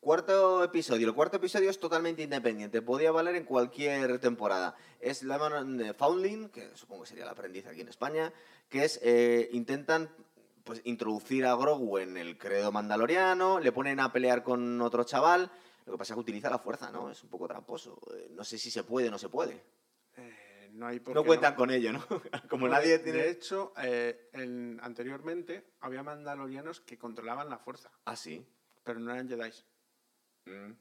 Cuarto episodio. El cuarto episodio es totalmente independiente. Podía valer en cualquier temporada. Es la mano de Foundling, que supongo que sería el aprendiz aquí en España, que es eh, intentan pues introducir a Grogu en el credo mandaloriano, le ponen a pelear con otro chaval. Lo que pasa es que utiliza la fuerza, ¿no? Es un poco tramposo. Eh, No sé si se puede o no se puede. Eh, no hay por No cuentan con ello, ¿no? Como No, nadie tiene... de hecho, eh, en- anteriormente había mandalorianos que controlaban la fuerza, Ah, sí. pero no eran Jedi. Mm.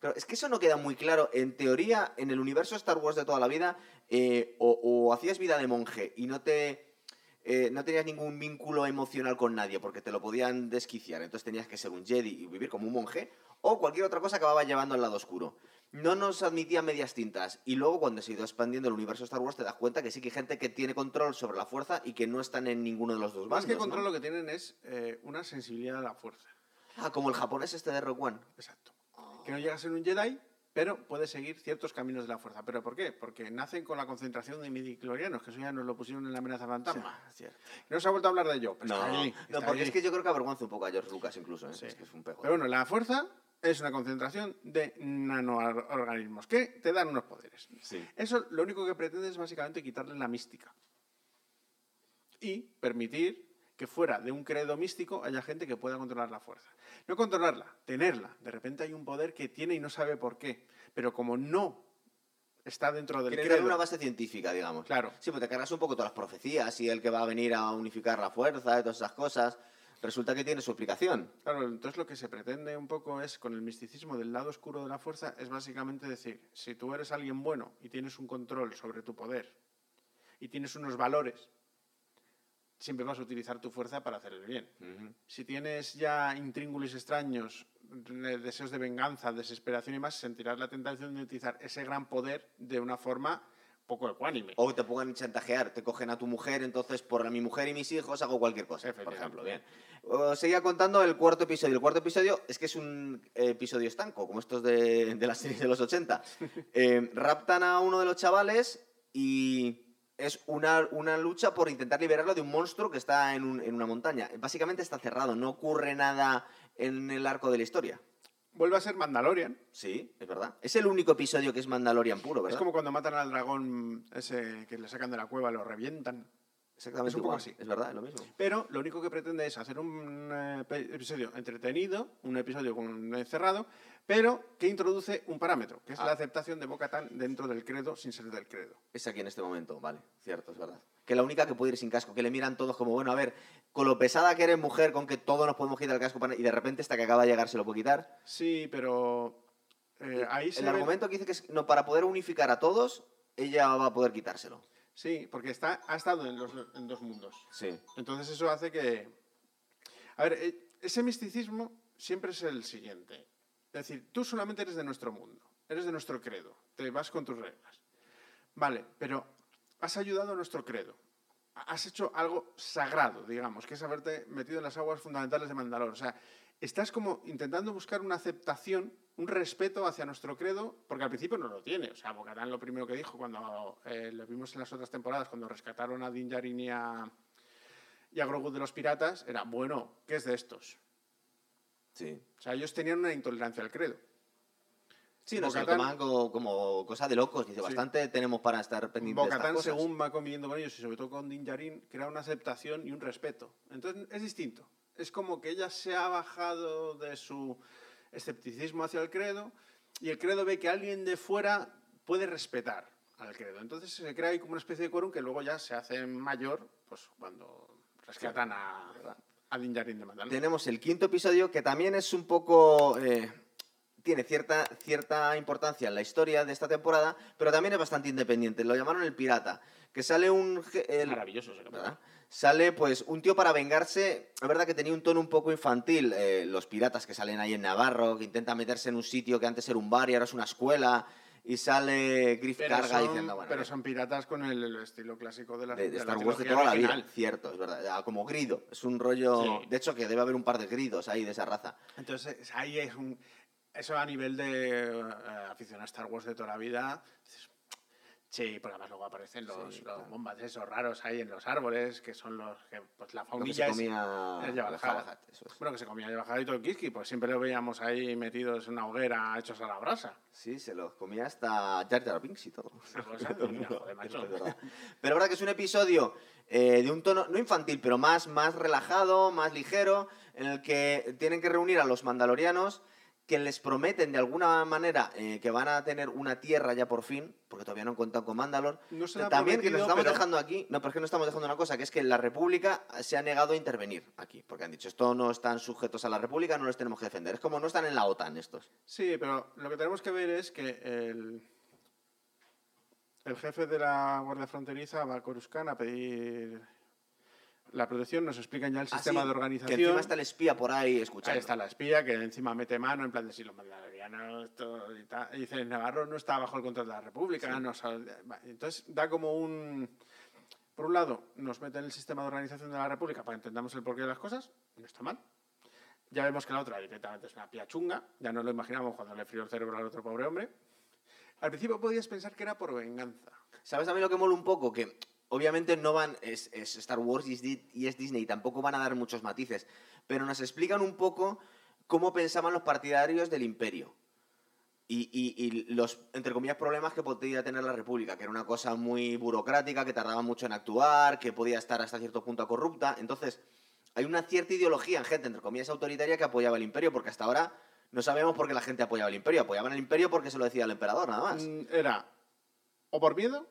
Pero es que eso no queda muy claro. En teoría, en el universo Star Wars de toda la vida, eh, o, o hacías vida de monje y no te. eh, no tenías ningún vínculo emocional con nadie porque te lo podían desquiciar. Entonces tenías que ser un Jedi y vivir como un monje. O cualquier otra cosa acababa llevando al lado oscuro. No nos admitía medias tintas. Y luego, cuando se ha ido expandiendo el universo Star Wars, te das cuenta que sí que hay gente que tiene control sobre la fuerza y que no están en ninguno de los dos Más bandos. que ¿no? control, lo que tienen es eh, una sensibilidad a la fuerza. Ah, como el japonés este de Rogue One. Exacto. Que no llega a ser un Jedi, pero puede seguir ciertos caminos de la fuerza. ¿Pero por qué? Porque nacen con la concentración de midiclorianos, que eso ya nos lo pusieron en la amenaza fantasma. No se ha vuelto a hablar de ello. pero No, está no, porque es que yo creo que avergüenza un poco a George Lucas incluso, ¿eh? Sí. Es que es un pego. Pero bueno, la fuerza es una concentración de nanoorganismos que te dan unos poderes. Sí. Eso lo único que pretende es básicamente quitarle la mística y permitir que fuera de un credo místico haya gente que pueda controlar la fuerza. No controlarla, tenerla. De repente hay un poder que tiene y no sabe por qué. Pero como no está dentro del credo, una base científica, digamos. Claro. Sí, pues te cargas un poco todas las profecías y el que va a venir a unificar la fuerza y todas esas cosas. Resulta que tiene su explicación. Claro, entonces lo que se pretende un poco es, con el misticismo del lado oscuro de la fuerza, es básicamente decir, si tú eres alguien bueno y tienes un control sobre tu poder y tienes unos valores, siempre vas a utilizar tu fuerza para hacer el bien. Si tienes ya intríngulis extraños, de- deseos de venganza, desesperación y más, sentirás la tentación de utilizar ese gran poder de una forma poco ecuánime. O te pongan a chantajear, te cogen a tu mujer, entonces por mi mujer y mis hijos hago cualquier cosa, por ejemplo. Bien. Seguía contando el cuarto episodio. El cuarto episodio es que es un episodio estanco, como estos de, de las series de los 80. Eh, raptan a uno de los chavales y es una, una lucha por intentar liberarlo de un monstruo que está en, un- en una montaña. Básicamente está cerrado, no ocurre nada en el arco de la historia. Vuelve a ser Mandalorian. Sí, es verdad. Es el único episodio que es Mandalorian puro, ¿verdad? Es como cuando matan al dragón ese que le sacan de la cueva, lo revientan. Exactamente es un poco así. Es verdad, es lo mismo. Pero lo único que pretende es hacer un eh, episodio entretenido, un episodio con encerrado, pero que introduce un parámetro, que es Ah. la aceptación de Bo-Katan dentro del credo sin ser del credo. Es aquí en este momento, vale, cierto, es verdad. Que la única que puede ir sin casco, que le miran todos como, bueno, a ver, con lo pesada que eres mujer, con que todos nos podemos quitar el casco para- y de repente esta que acaba de llegar se lo puede quitar. Sí, pero eh, ahí se el argumento que dice que es, no, para poder unificar a todos, ella va a poder quitárselo. Sí, porque está, ha estado en, los, en dos mundos. Sí. Entonces eso hace que... A ver, eh, ese misticismo siempre es el siguiente. Es decir, tú solamente eres de nuestro mundo, eres de nuestro credo, te vas con tus reglas. Vale, pero has ayudado a nuestro credo. Has hecho algo sagrado, digamos, que es haberte metido en las aguas fundamentales de Mandalor. O sea, estás como intentando buscar una aceptación, un respeto hacia nuestro credo, porque al principio no lo tiene. O sea, Bocatán lo primero que dijo cuando eh, lo vimos en las otras temporadas, cuando rescataron a Din Djarin y a, y a Grogu de los piratas, era, bueno, ¿qué es de estos? Sí. O sea, ellos tenían una intolerancia al credo. Sí, no se lo como, como cosa de locos. Dice, Sí. bastante tenemos para estar pendientes de estas cosas. según va conviviendo con ellos y sobre todo con Din Djarin, crea una aceptación y un respeto. Entonces es distinto. Es como que ella se ha bajado de su escepticismo hacia el credo y el credo ve que alguien de fuera puede respetar al credo. Entonces se crea ahí como una especie de quórum que luego ya se hace mayor pues cuando rescatan a, a Din Djarin de Mandalore. Tenemos el quinto episodio que también es un poco... eh, tiene cierta, cierta importancia en la historia de esta temporada, pero también es bastante independiente. Lo llamaron el pirata, que sale un... el- Maravilloso. ¿verdad? Sale pues un tío para vengarse, es verdad que tenía un tono un poco infantil, eh, los piratas que salen ahí en Navarro, que intentan meterse en un sitio que antes era un bar y ahora es una escuela, y sale Griff Pero, Carga son, diciendo, bueno, pero son piratas con el, el estilo clásico de la, de, de de la Star Wars de toda la vida, original. cierto, es verdad, ya, como grido, es un rollo, Sí. de hecho que debe haber un par de gridos ahí de esa raza. Entonces, ahí es un. Eso a nivel de eh, afición a Star Wars de toda la vida. dices, Sí, porque además luego aparecen los, Sí, los claro. bombas esos raros ahí en los árboles, que son los que. Pues la Lo que faunilla se comía es el. Hutt, eso es. Bueno, que se comía Jabba y todo el Kiski, pues siempre lo veíamos ahí metidos en una hoguera, hechos a la brasa. Sí, se los comía hasta Jar Jar Binks y todo. Una cosa de mira, joder, macho. Es verdad. Pero verdad que es un episodio eh, de un tono, no infantil, pero más, más relajado, más ligero, en el que tienen que reunir a los mandalorianos que les prometen de alguna manera eh, que van a tener una tierra ya por fin, porque todavía no han contado con Mandalor. No También que nos estamos pero- dejando aquí, no, pero es que no estamos dejando una cosa, que es que la República se ha negado a intervenir aquí, porque han dicho, esto no están sujetos a la República, no los tenemos que defender. Es como no están en la OTAN estos. Sí, pero lo que tenemos que ver es que el, el jefe de la Guardia Fronteriza va a Coruscant a pedir la protección. Nos explican ya el Ah, sistema sí, de organización. Que encima está el espía por ahí escuchando. Ahí está la espía que encima mete mano en plan de si los mandalorianos esto y tal. Y dice, Navarro no está bajo el control de la República. no sabe- va, Entonces da como un... Por un lado, nos mete en el sistema de organización de la República para entendamos el porqué de las cosas. No está mal. Ya vemos que la otra directamente es una pía chunga. Ya no lo imaginamos cuando le frío el cerebro al otro pobre hombre. Al principio podías pensar que era por venganza. ¿Sabes a mí lo que mola un poco? Que obviamente no van, es, Star Wars y es, Disney, tampoco van a dar muchos matices, pero nos explican un poco cómo pensaban los partidarios del imperio. Y, y- y los, entre comillas, problemas que podía tener la República, que era una cosa muy burocrática, que tardaba mucho en actuar, que podía estar hasta cierto punto corrupta. Entonces, hay una cierta ideología en gente, entre comillas, autoritaria que apoyaba el imperio, porque hasta ahora no sabemos por qué la gente apoyaba el imperio. Apoyaban el imperio porque se lo decía el emperador, nada más. Mm, Era o por miedo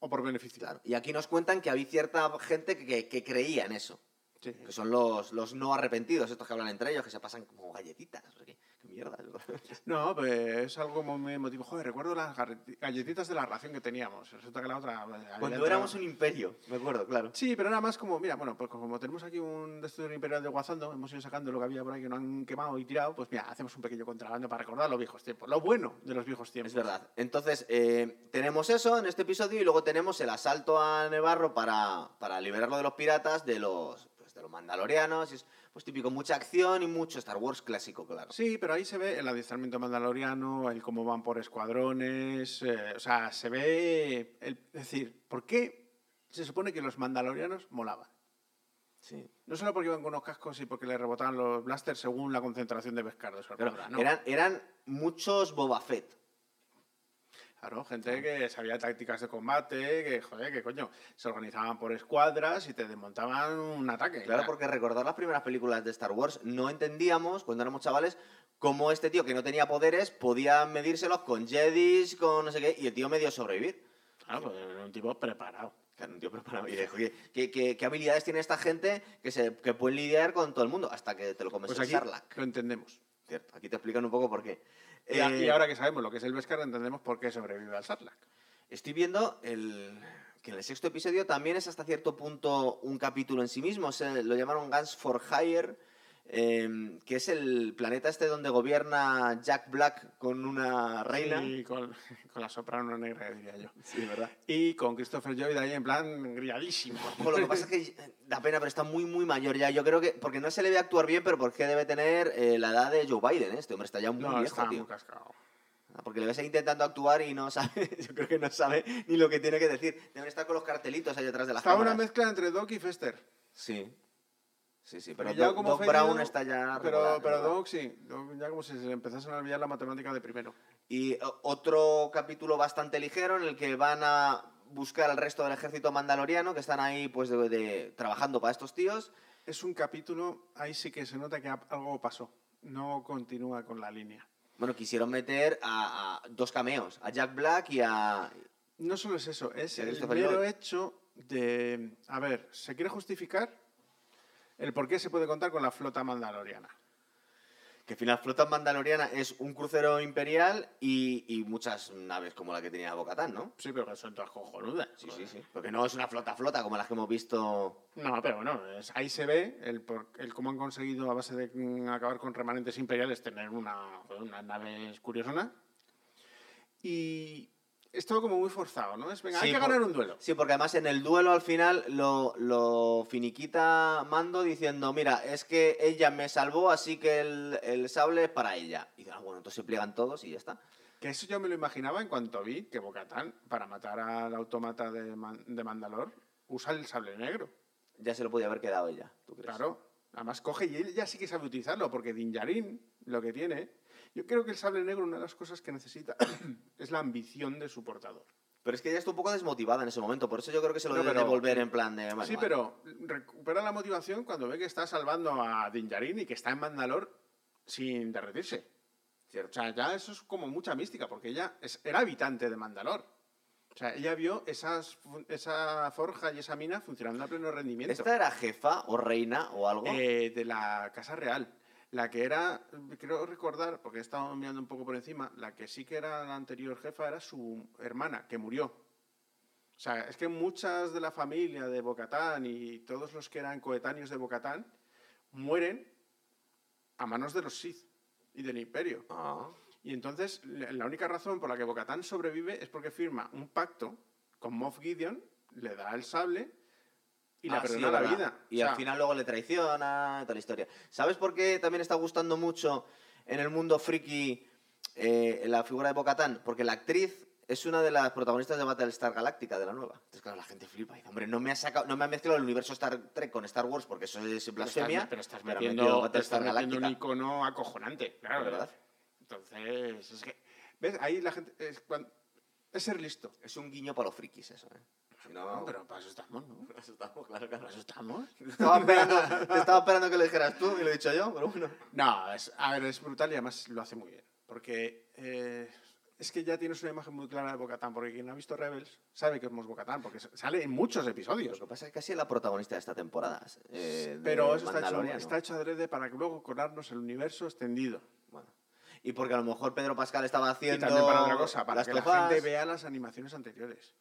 o por beneficio. Claro. Y aquí nos cuentan que había cierta gente que, que- creía en eso. Sí. Que son los, los no arrepentidos, estos que hablan entre ellos, que se pasan como galletitas. no sé ¿Qué, qué mierda? No, pues es algo muy emotivo. Joder, recuerdo las galletitas de la ración que teníamos. Resulta que la otra... había Cuando éramos un imperio, me acuerdo, claro. Sí, pero era más como, mira, bueno, pues como tenemos aquí un destructor imperial de Guazando, hemos ido sacando lo que había por ahí que no han quemado y tirado, pues mira, hacemos un pequeño contrabando para recordar los viejos tiempos. Lo bueno de los viejos tiempos. Es verdad. Entonces, eh, tenemos eso en este episodio y luego tenemos el asalto a Nevarro para, para liberarlo de los piratas, de los, pues, de los mandalorianos. y Es pues típico, mucha acción y mucho Star Wars clásico, claro. Sí, pero ahí se ve el adiestramiento mandaloriano, el cómo van por escuadrones, eh, o sea, se ve, el- es decir, ¿por qué se supone que los mandalorianos molaban? Sí. No solo porque iban con unos cascos y porque le rebotaban los blasters según la concentración de su Claro, no. eran, eran muchos Boba Fett. Claro, gente que sabía tácticas de combate, que, joder, que coño, se organizaban por escuadras y te desmontaban un ataque. Claro, porque recordar las primeras películas de Star Wars, no entendíamos, cuando éramos chavales, cómo este tío que no tenía poderes podía medírselos con Jedis, con no sé qué, y el tío medio sobrevivir. Claro, pues era un tipo preparado. Claro, un tío preparado. Y dijo, ¿qué, qué, qué habilidades tiene esta gente que, se, que pueden lidiar con todo el mundo? Hasta que te lo comes Pues aquí Sarlacc. lo entendemos. Cierto, aquí te explican un poco por qué. Y Eh, y ahora que sabemos lo que es el Beskar, entendemos por qué sobrevive al Sarlacc. Estoy viendo el, que el sexto episodio también es hasta cierto punto un capítulo en sí mismo. Lo llamaron Guns for Hire, eh, que es el planeta este donde gobierna Jack Black con una reina. Y con, con la soprano negra, diría yo. Sí, ¿verdad? Y con Christopher Lloyd ahí en plan grilladísimo. Ojo, lo que pasa es que da pena, pero está muy, muy mayor ya. Yo creo que, porque no se le ve actuar bien, pero porque debe tener eh, la edad de Joe Biden. Este hombre está ya muy No, viejo, está tío. muy cascado. Ah, Porque le ves ahí intentando actuar y no sabe, yo creo que no sabe ni lo que tiene que decir. Deben estar con los cartelitos ahí detrás de las Está una cámaras. mezcla entre Doc y Fester. Sí. Sí, sí, pero Y ya Doc, como Doc Brown está ya... Pero, regular, pero regular. Doc sí. Doc ya como si se le empezase a olvidar la matemática de primero. Y o- otro capítulo bastante ligero en el que van a buscar al resto del ejército mandaloriano que están ahí pues de, de- trabajando para estos tíos. Es un capítulo, ahí sí que se nota que algo pasó. No continúa con la línea. Bueno, quisieron meter a, a dos cameos, a Jack Black y a... No solo es eso, es el mero hecho de... A ver, se quiere justificar el por qué se puede contar con la flota mandaloriana. Que al final Flota Mandaloriana es un crucero imperial y, y muchas naves como la que tenía Bocatán, ¿no? Sí, pero que son todas cojonudas. Sí, sí, sí. Porque no es una flota flota como las que hemos visto. No, pero bueno, es- ahí se ve el, por- el cómo han conseguido a base de mm, acabar con remanentes imperiales tener una, unas naves curiosonas. y es todo como muy forzado, ¿no? Es, venga, Sí, hay que por- ganar un duelo. Sí, porque además en el duelo al final lo, lo finiquita Mando diciendo, mira, es que ella me salvó, así que el, el sable es para ella. Y dice, ah, bueno, entonces se pliegan todos y ya está. Que eso yo me lo imaginaba en cuanto vi que Bocatán, para matar al autómata de, Man- de Mandalor, usa el sable negro. Ya se lo podía haber quedado ella, ¿tú crees? Claro. Además coge y él ya sí que sabe utilizarlo, porque Din Djarin lo que tiene... Yo creo que el sable negro, una de las cosas que necesita es la ambición de su portador. Pero es que ella está un poco desmotivada en ese momento, por eso yo creo que se lo No, debe pero- devolver en plan de... sí, pero recupera la motivación cuando ve que está salvando a Din Djarin y que está en Mandalor sin derretirse. O sea, ya eso es como mucha mística, porque ella es- era habitante de Mandalor. O sea, ella vio esas, esa forja y esa mina funcionando a pleno rendimiento. ¿Esta era jefa o reina o algo? Eh, de la Casa Real. La que era, creo recordar, porque he estado mirando un poco por encima, la que sí que era la anterior jefa era su hermana, que murió. O sea, es que muchas de la familia de Bocatán y todos los que eran coetáneos de Bocatán mueren a manos de los Sith y del Imperio. Ah. Y entonces, la única razón por la que Bocatán sobrevive es porque firma un pacto con Moff Gideon, le da el sable y le Ah, sí, la ¿verdad? vida. Y O sea, al final luego le traiciona y tal historia. ¿Sabes por qué también está gustando mucho en el mundo friki eh, la figura de Bocatán? Porque la actriz es una de las protagonistas de Battlestar Galáctica de la nueva. Entonces, claro, la gente flipa. Y dice, hombre, no me ha sacado, no me ha mezclado el universo Star Trek con Star Wars porque eso es estás- blasfemia. Pero estás pero ha metiendo, te estás Battlestar metiendo un icono acojonante, claro, ¿Verdad? Entonces, es que, ¿ves? Ahí la gente, es ser listo. Es un guiño para los frikis eso, ¿eh? Si no, No, pero para eso estamos, ¿no? Para eso estamos, claro, claro. Para eso estamos. Te estaba, esperando, te estaba esperando que lo dijeras tú y lo he dicho yo, pero bueno. No, es, a ver, es brutal y además lo hace muy bien. Porque eh, es que ya tienes una imagen muy clara de Bocatán, porque quien ha visto Rebels sabe que es Bocatán, porque sale en muchos episodios. Lo que pasa es que casi es la protagonista de esta temporada. eh, de Pero eso está hecho, está hecho adrede para que luego colarnos el universo extendido. Bueno. Y porque a lo mejor Pedro Pascal estaba Y haciendo. también para otra cosa, para las que la gente vea las animaciones anteriores.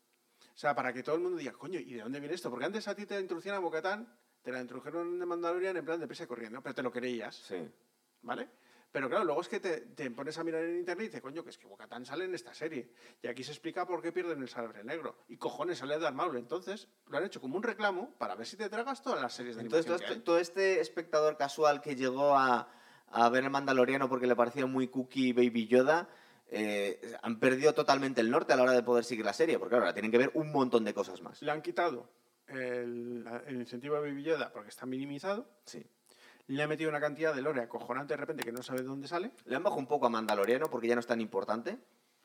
O sea, para que todo el mundo diga, coño, ¿y de dónde viene esto? Porque antes a ti te introducían a Bocatán, te la introdujeron de Mandalorian en plan de prisa y corriendo, pero te lo creías, Sí. ¿vale? Pero claro, luego es que te, te pones a mirar en internet y dices, coño, que es que Bocatán sale en esta serie. Y aquí se explica por qué pierden el sable negro. Y cojones, sale Darth Maul. Entonces, lo han hecho como un reclamo para ver si te tragas todas las series de Entonces, todo, animación este- que todo este espectador casual que llegó a, a ver el Mandaloriano porque le parecía muy cookie Baby Yoda, eh, han perdido totalmente el norte a la hora de poder seguir la serie, porque ahora tienen que ver un montón de cosas más. Le han quitado el, el incentivo a Yoda porque está minimizado. Sí. Le han metido una cantidad de lore acojonante de repente que no sabe de dónde sale. Le han bajado un poco a Mandaloriano porque ya no es tan importante.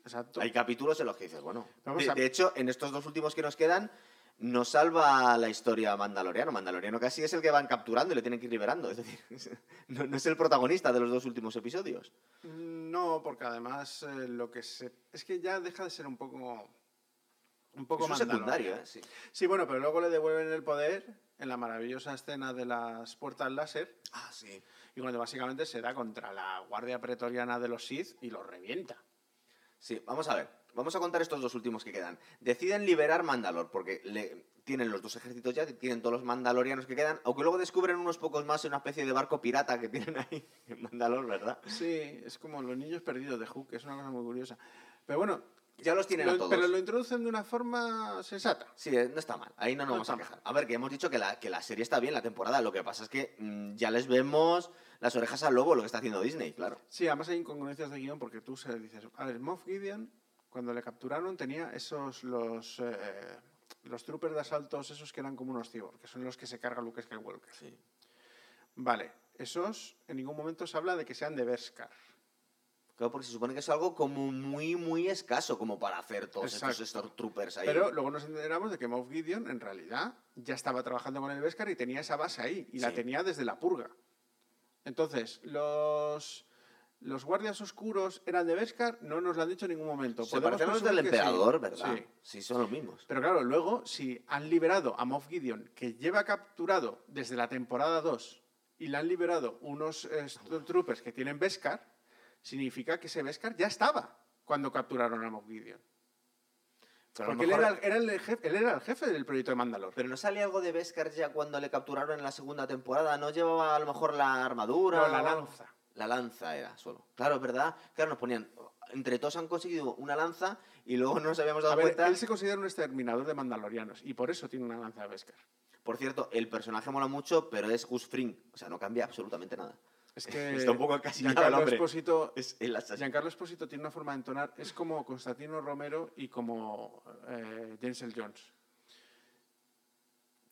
Exacto. Hay capítulos en los que dices, bueno. Vamos De, a- de hecho, en estos dos últimos que nos quedan, nos salva la historia Mandaloriano. Mandaloriano casi es el que van capturando y le tienen que ir liberando. Es decir, no, no es el protagonista de los dos últimos episodios. No, porque además eh, lo que se... Es que ya deja de ser un poco... Un poco Mandalorian. secundario, ¿eh? Sí. Sí, bueno, pero luego le devuelven el poder en la maravillosa escena de las puertas láser Ah, sí. y cuando básicamente se da contra la guardia pretoriana de los Sith y los revienta. Sí, vamos a ver. Vamos a contar estos dos últimos que quedan. Deciden liberar Mandalor porque le, tienen los dos ejércitos ya, tienen todos los mandalorianos que quedan, aunque luego descubren unos pocos más en una especie de barco pirata que tienen ahí en Mandalor, ¿verdad? Sí, es como los niños perdidos de Hook, es una cosa muy curiosa. Pero bueno, Ya los tienen lo- a todos. pero lo introducen de una forma sensata. Sí, eh, no está mal. Ahí no nos No vamos a quejar. A ver, que hemos dicho que la, que la serie está bien, la temporada. Lo que pasa es que mm, ya les vemos las orejas al lobo, lo que está haciendo Disney, claro. Sí, además hay incongruencias de guion porque tú se dices, a ver, Moff Gideon, cuando le capturaron, tenía esos, los, eh, los troopers de asaltos, esos que eran como unos cyborg, que son los que se carga Luke Skywalker. Sí. Vale, esos en ningún momento se habla de que sean de Beskar. Claro, porque se supone que es algo como muy, muy escaso como para hacer todos estos Exacto. Stormtroopers ahí. Pero luego nos enteramos de que Moff Gideon en realidad ya estaba trabajando con el Beskar y tenía esa base ahí, y la tenía desde la purga. Entonces, los, los guardias oscuros eran de Beskar, no nos lo han dicho en ningún momento. se parecen los del sí. emperador, ¿verdad? Sí. Sí. son los mismos. Pero claro, luego, si han liberado a Moff Gideon, que lleva capturado desde la temporada 2, y le han liberado unos eh, Stormtroopers que tienen Beskar, significa que ese Beskar ya estaba cuando capturaron a Moff Gideon. Pero Porque él era, era el jefe, él era el jefe del proyecto de Mandalor. Pero no sale algo de Beskar ya cuando le capturaron en la segunda temporada. ¿No llevaba a lo mejor la armadura? No, la lanza. La lanza era solo. Claro, es verdad. Claro, nos ponían. Entre todos han conseguido una lanza y luego no nos habíamos dado A ver, cuenta. él se considera un exterminador de mandalorianos y por eso tiene una lanza de Beskar. Por cierto, el personaje mola mucho, pero es Gus Fring. O sea, no cambia absolutamente nada. Es que Está un poco el Giancarlo hombre. Esposito, Es el. Giancarlo Esposito tiene una forma de entonar, es como Constantino Romero y como eh, James L. Jones.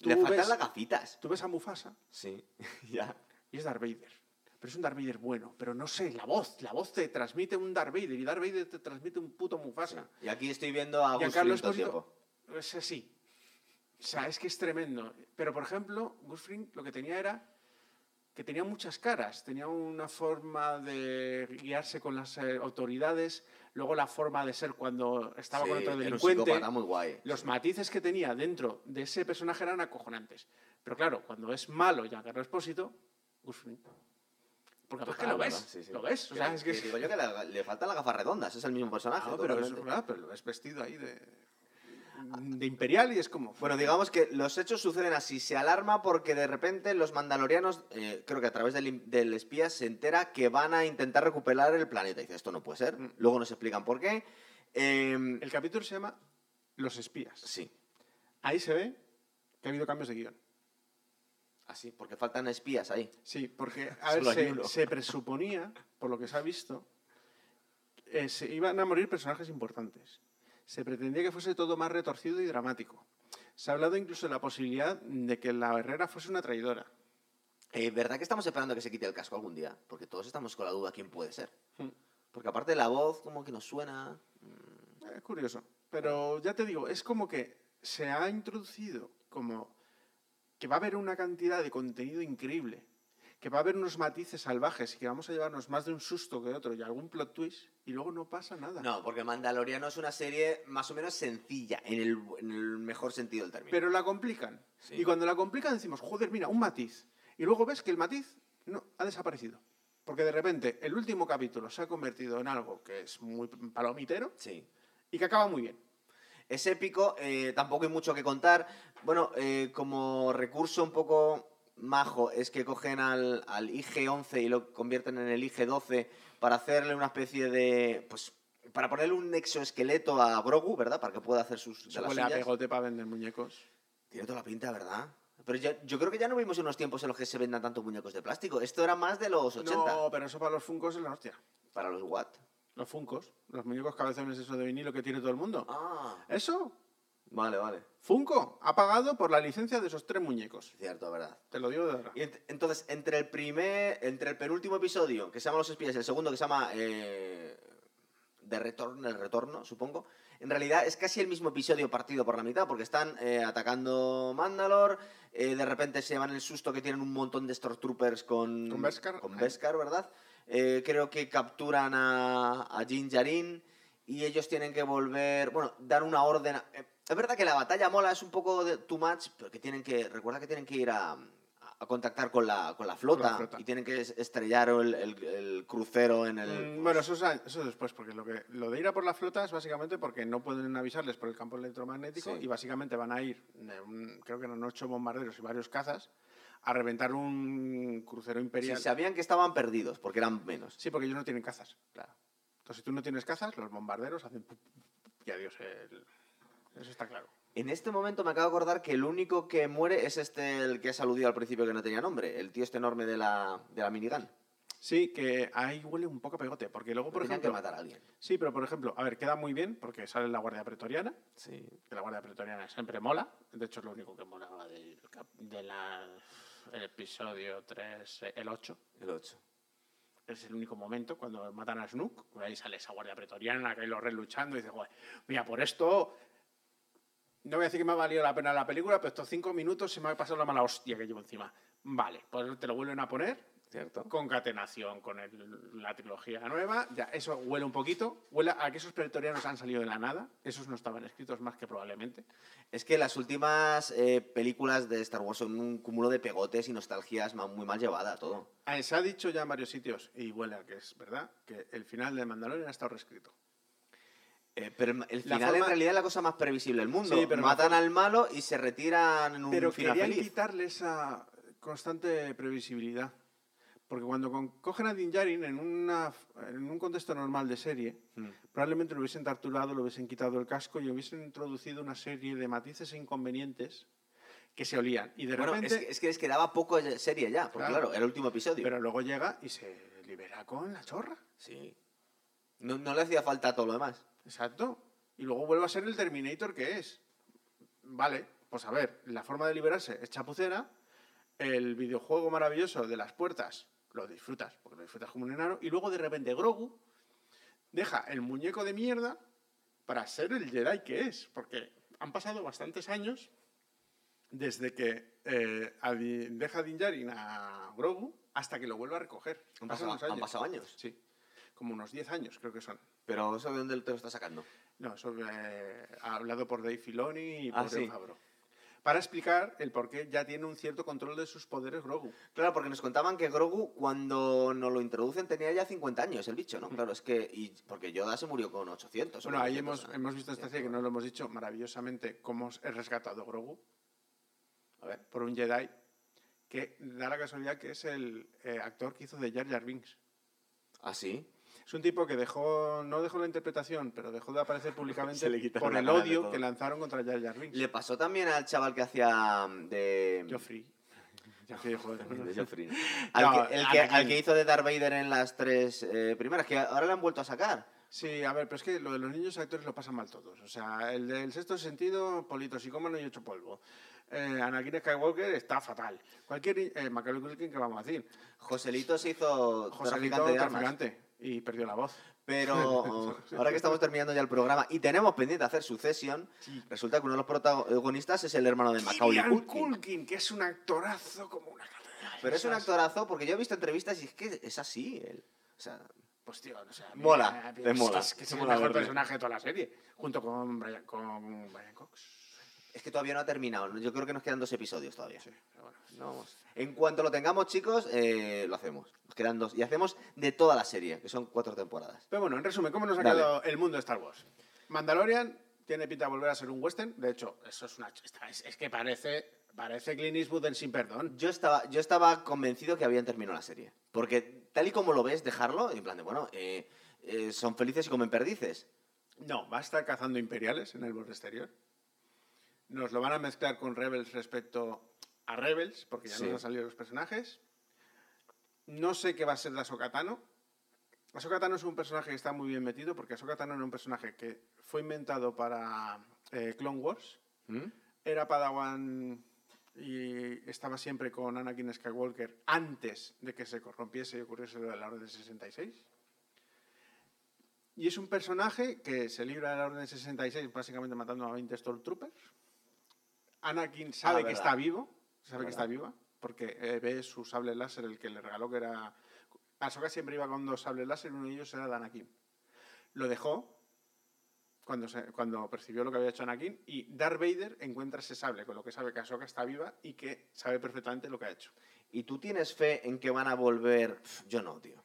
Le faltan ves- las gafitas. Tú ves a Mufasa Sí, ya. y es Darth Vader. Pero es un Darth Vader bueno, pero no sé, la voz, la voz te transmite un Darth Vader y Darth Vader te transmite un puto Mufasa. Y aquí estoy viendo a todo el Esposito tiempo. es así. O sea, es que es tremendo. Pero, por ejemplo, Gus Fring lo que tenía era que tenía muchas caras. Tenía una forma de guiarse con las eh, autoridades, luego la forma de ser cuando estaba con Sí, otro era un delincuente. psicópata muy guay. Los matices que tenía dentro de ese personaje eran acojonantes. Pero claro, cuando es malo Giancarlo Espósito, Gus Fring. Porque además que Total, lo ves. Sí, sí. lo ves. O sea, es que es- digo yo que le, le faltan las gafas redondas, es el mismo personaje. Ah, pero, es, verdad, pero lo ves vestido ahí de, de imperial y es como... Bueno, digamos que los hechos suceden así. Se alarma porque de repente los mandalorianos, eh, creo que a través del, del espía, se entera que van a intentar recuperar el planeta. Y dice, esto no puede ser. Mm. Luego nos explican por qué. Em, El capítulo se llama Los espías. sí, Ahí se ve que ha habido cambios de guion. Así, porque faltan espías ahí. Sí, porque a ver, se, presuponía, por lo que se ha visto, eh, se iban a morir personajes importantes. Se pretendía que fuese todo más retorcido y dramático. Se ha hablado incluso de la posibilidad de que la Herrera fuese una traidora. Eh, ¿Verdad que estamos esperando que se quite el casco algún día? Porque todos estamos con la duda quién puede ser. Hmm. Porque aparte de la voz, como que nos suena... Eh, Es curioso. Pero ya te digo, es como que se ha introducido como que va a haber una cantidad de contenido increíble, que va a haber unos matices salvajes y que vamos a llevarnos más de un susto que otro y algún plot twist y luego no pasa nada. No, porque Mandaloriano es una serie más o menos sencilla, en el, en el mejor sentido del término. Pero la complican. Sí. Y cuando la complican decimos, joder, mira, un matiz. Y luego ves que el matiz no, ha desaparecido. Porque de repente el último capítulo se ha convertido en algo que es muy palomitero Sí. y que acaba muy bien. Es épico, eh, tampoco hay mucho que contar. Bueno, eh, como recurso un poco majo es que cogen al, al IG-11 y lo convierten en el IG-12 para hacerle una especie de... pues para ponerle un exoesqueleto a Grogu, ¿verdad? Para que pueda hacer sus... Se huele a pegote para vender muñecos. Tiene toda la pinta, ¿verdad? Pero ya- yo creo que ya no vimos unos tiempos en los que se vendan tantos muñecos de plástico. Esto era más de los 80. No, pero eso para los funcos es la hostia. Para los Watt. Los funcos, los muñecos cabezones eso de vinilo que tiene todo el mundo. Ah, Eso, vale, vale. Funko ha pagado por la licencia de esos tres muñecos. Cierto, ¿verdad? Te lo digo de verdad. Y ent- entonces, entre el primer, entre el penúltimo episodio, que se llama Los Espías, y el segundo, que se llama eh, De Retorno, el Retorno, supongo, en realidad es casi el mismo episodio partido por la mitad, porque están eh, atacando Mandalore, eh, de repente se llevan el susto que tienen un montón de Stormtroopers con... Con Beskar. Con Beskar, ¿verdad? Eh, creo que capturan a, a Din Djarin y ellos tienen que volver, bueno, dar una orden. a- eh, es verdad que la batalla mola, es un poco de too much, pero que tienen que, recuerda que tienen que ir a, a contactar con la, con la, flota, Con la flota. y tienen que es- estrellar el, el- el crucero en el... Mm, bueno, eso es, eso después, porque lo, que, lo de ir a por la flota es básicamente porque no pueden avisarles por el campo electromagnético Sí. y básicamente van a ir, un- creo que eran ocho bombarderos y varios cazas, a reventar un crucero Sí, imperial. sabían que estaban perdidos, porque eran menos. Sí, porque ellos no tienen cazas. Claro. Entonces, si tú no tienes cazas, los bombarderos hacen... Y adiós. el- Eso está claro. En este momento me acabo de acordar que el único que muere es este, el que has aludido al principio que no tenía nombre, el tío este enorme de la, de la minigun. Sí, que ahí huele un poco a pegote, porque luego, por ejemplo... que matar a alguien. Sí, pero por ejemplo, a ver, queda muy bien porque sale la Guardia Pretoriana, Sí. que la Guardia Pretoriana siempre mola, de hecho es lo único que molaba del de la, el episodio 3, eh, el 8. El 8. Es el único momento cuando matan a Snook, ahí sale esa Guardia Pretoriana, que hay los reyes luchando y dice, "Joder, mira, por esto... No voy a decir que me ha valido la pena la película, pero estos cinco minutos se me ha pasado la mala hostia que llevo encima. Vale, pues te lo vuelven a poner, ¿Cierto? concatenación con el- la trilogía nueva, ya eso huele un poquito, huele a que esos pretorianos han salido de la nada, esos no estaban escritos más que probablemente. Es que las últimas eh, películas de Star Wars son un cúmulo de pegotes y nostalgias muy mal llevada todo. Ah, Se ha dicho ya en varios sitios, y huele a que es verdad, que el final de Mandalorian ha estado reescrito. Eh, pero el- final en forma- realidad es la cosa más previsible del mundo. Sí, pero Matan al malo y se retiran en un Pero final querían feliz. quitarle esa constante previsibilidad. Porque cuando cogen a Din Djarin en, una, en un contexto normal de serie, Mm. probablemente lo hubiesen torturado, le hubiesen quitado el casco y hubiesen introducido una serie de matices e inconvenientes que se olían. Y de Bueno, es, repente... que- es que les quedaba poco de serie ya, porque Claro. claro, el último episodio. Pero luego llega y se libera con la chorra. Sí. No, no le hacía falta todo lo demás. Exacto. Y luego vuelve a ser el Terminator que es. Vale, pues a ver, la forma de liberarse es chapucera. El videojuego maravilloso de las puertas lo disfrutas, porque lo disfrutas como un enano. Y luego de repente Grogu deja el muñeco de mierda para ser el Jedi que es. Porque han pasado bastantes años desde que eh, deja Din Djarin a Grogu hasta que lo vuelve a recoger. Han pasado, unos han años. pasado años. Sí, como unos 10 años creo que son. Pero ¿eso de dónde te lo estás sacando? No, eso eh, hablado por Dave Filoni y por Ah, sí. Favreau. Para explicar el por qué ya tiene un cierto control de sus poderes Grogu. Claro, porque nos contaban que Grogu, cuando nos lo introducen, tenía ya 50 años, el bicho, ¿no? Claro, es que... Y, porque Yoda se murió con 800. o Bueno, ahí 900, hemos, ¿no? hemos visto esta serie que no lo hemos dicho maravillosamente cómo es rescatado Grogu A ver. por un Jedi que da la casualidad que es el eh, actor que hizo de Jar Jar Binks. ¿Ah, sí? Es un tipo que dejó, no dejó la interpretación, pero dejó de aparecer públicamente por el odio que lanzaron contra Jar Jar Binks. Le pasó también al chaval que hacía de... Joffrey. Joffrey, joder. de Joffrey. Al, No, que, el que, Anakin. al que hizo de Darth Vader en las tres eh, primeras, que ahora le han vuelto a sacar. Sí, a ver, pero es que lo de los niños actores lo pasan mal todos. O sea, el del sexto sentido, polito psicómano y ocho polvo. Eh, Anakin Skywalker está fatal. Cualquier... Eh, Macaulay Culkin, ¿qué vamos a decir? Joselito se hizo José traficante de armas. traficante y perdió la voz. Pero ahora que estamos terminando ya el programa y tenemos pendiente hacer Succession, resulta que uno de los protagonistas es el hermano de Macaulay Culkin. Culkin, que es un actorazo como una catedral. Pero es un actorazo porque yo he visto entrevistas y es que es así. Él. O sea, Pues tío, o sea, Mola, mira, te mola, Es que es el mejor personaje de toda la serie, junto con Brian, con Brian Cox. Es que todavía no ha terminado. Yo creo que nos quedan dos episodios todavía. Sí, pero bueno. No, vamos. En cuanto lo tengamos, chicos, eh, lo hacemos. Nos quedan dos. Y hacemos de toda la serie, que son cuatro temporadas. Pero bueno, en resumen, ¿cómo nos ha Dale. quedado el mundo de Star Wars? Mandalorian tiene pinta de volver a ser un western. De hecho, eso es una es que parece, parece Clint Eastwood en Sin Perdón. Yo estaba, yo estaba convencido que habían terminado la serie. Porque tal y como lo ves, dejarlo, en plan de, bueno, eh, eh, son felices y comen perdices. No, va a estar cazando imperiales en el borde exterior. Nos lo van a mezclar con Rebels respecto a Rebels, porque ya Sí. nos han salido los personajes. No sé qué va a ser de Ahsoka Tano. Ahsoka Tano es un personaje que está muy bien metido, porque Ahsoka Tano era un personaje que fue inventado para eh, Clone Wars. ¿Mm? Era Padawan y estaba siempre con Anakin Skywalker antes de que se corrompiese y ocurriese la Orden 66. Y es un personaje que se libra de la Orden 66 básicamente matando a 20 Stormtroopers. Anakin sabe que Ah, está vivo, sabe que está viva, porque eh, ve su sable láser, el que le regaló que era... Ahsoka siempre iba con dos sables láser, uno de ellos era de Anakin. Lo dejó cuando, se- cuando percibió lo que había hecho Anakin y Darth Vader encuentra ese sable, con lo que sabe que Ahsoka está viva y que sabe perfectamente lo que ha hecho. ¿Y tú tienes fe en que van a volver? Yo no, tío.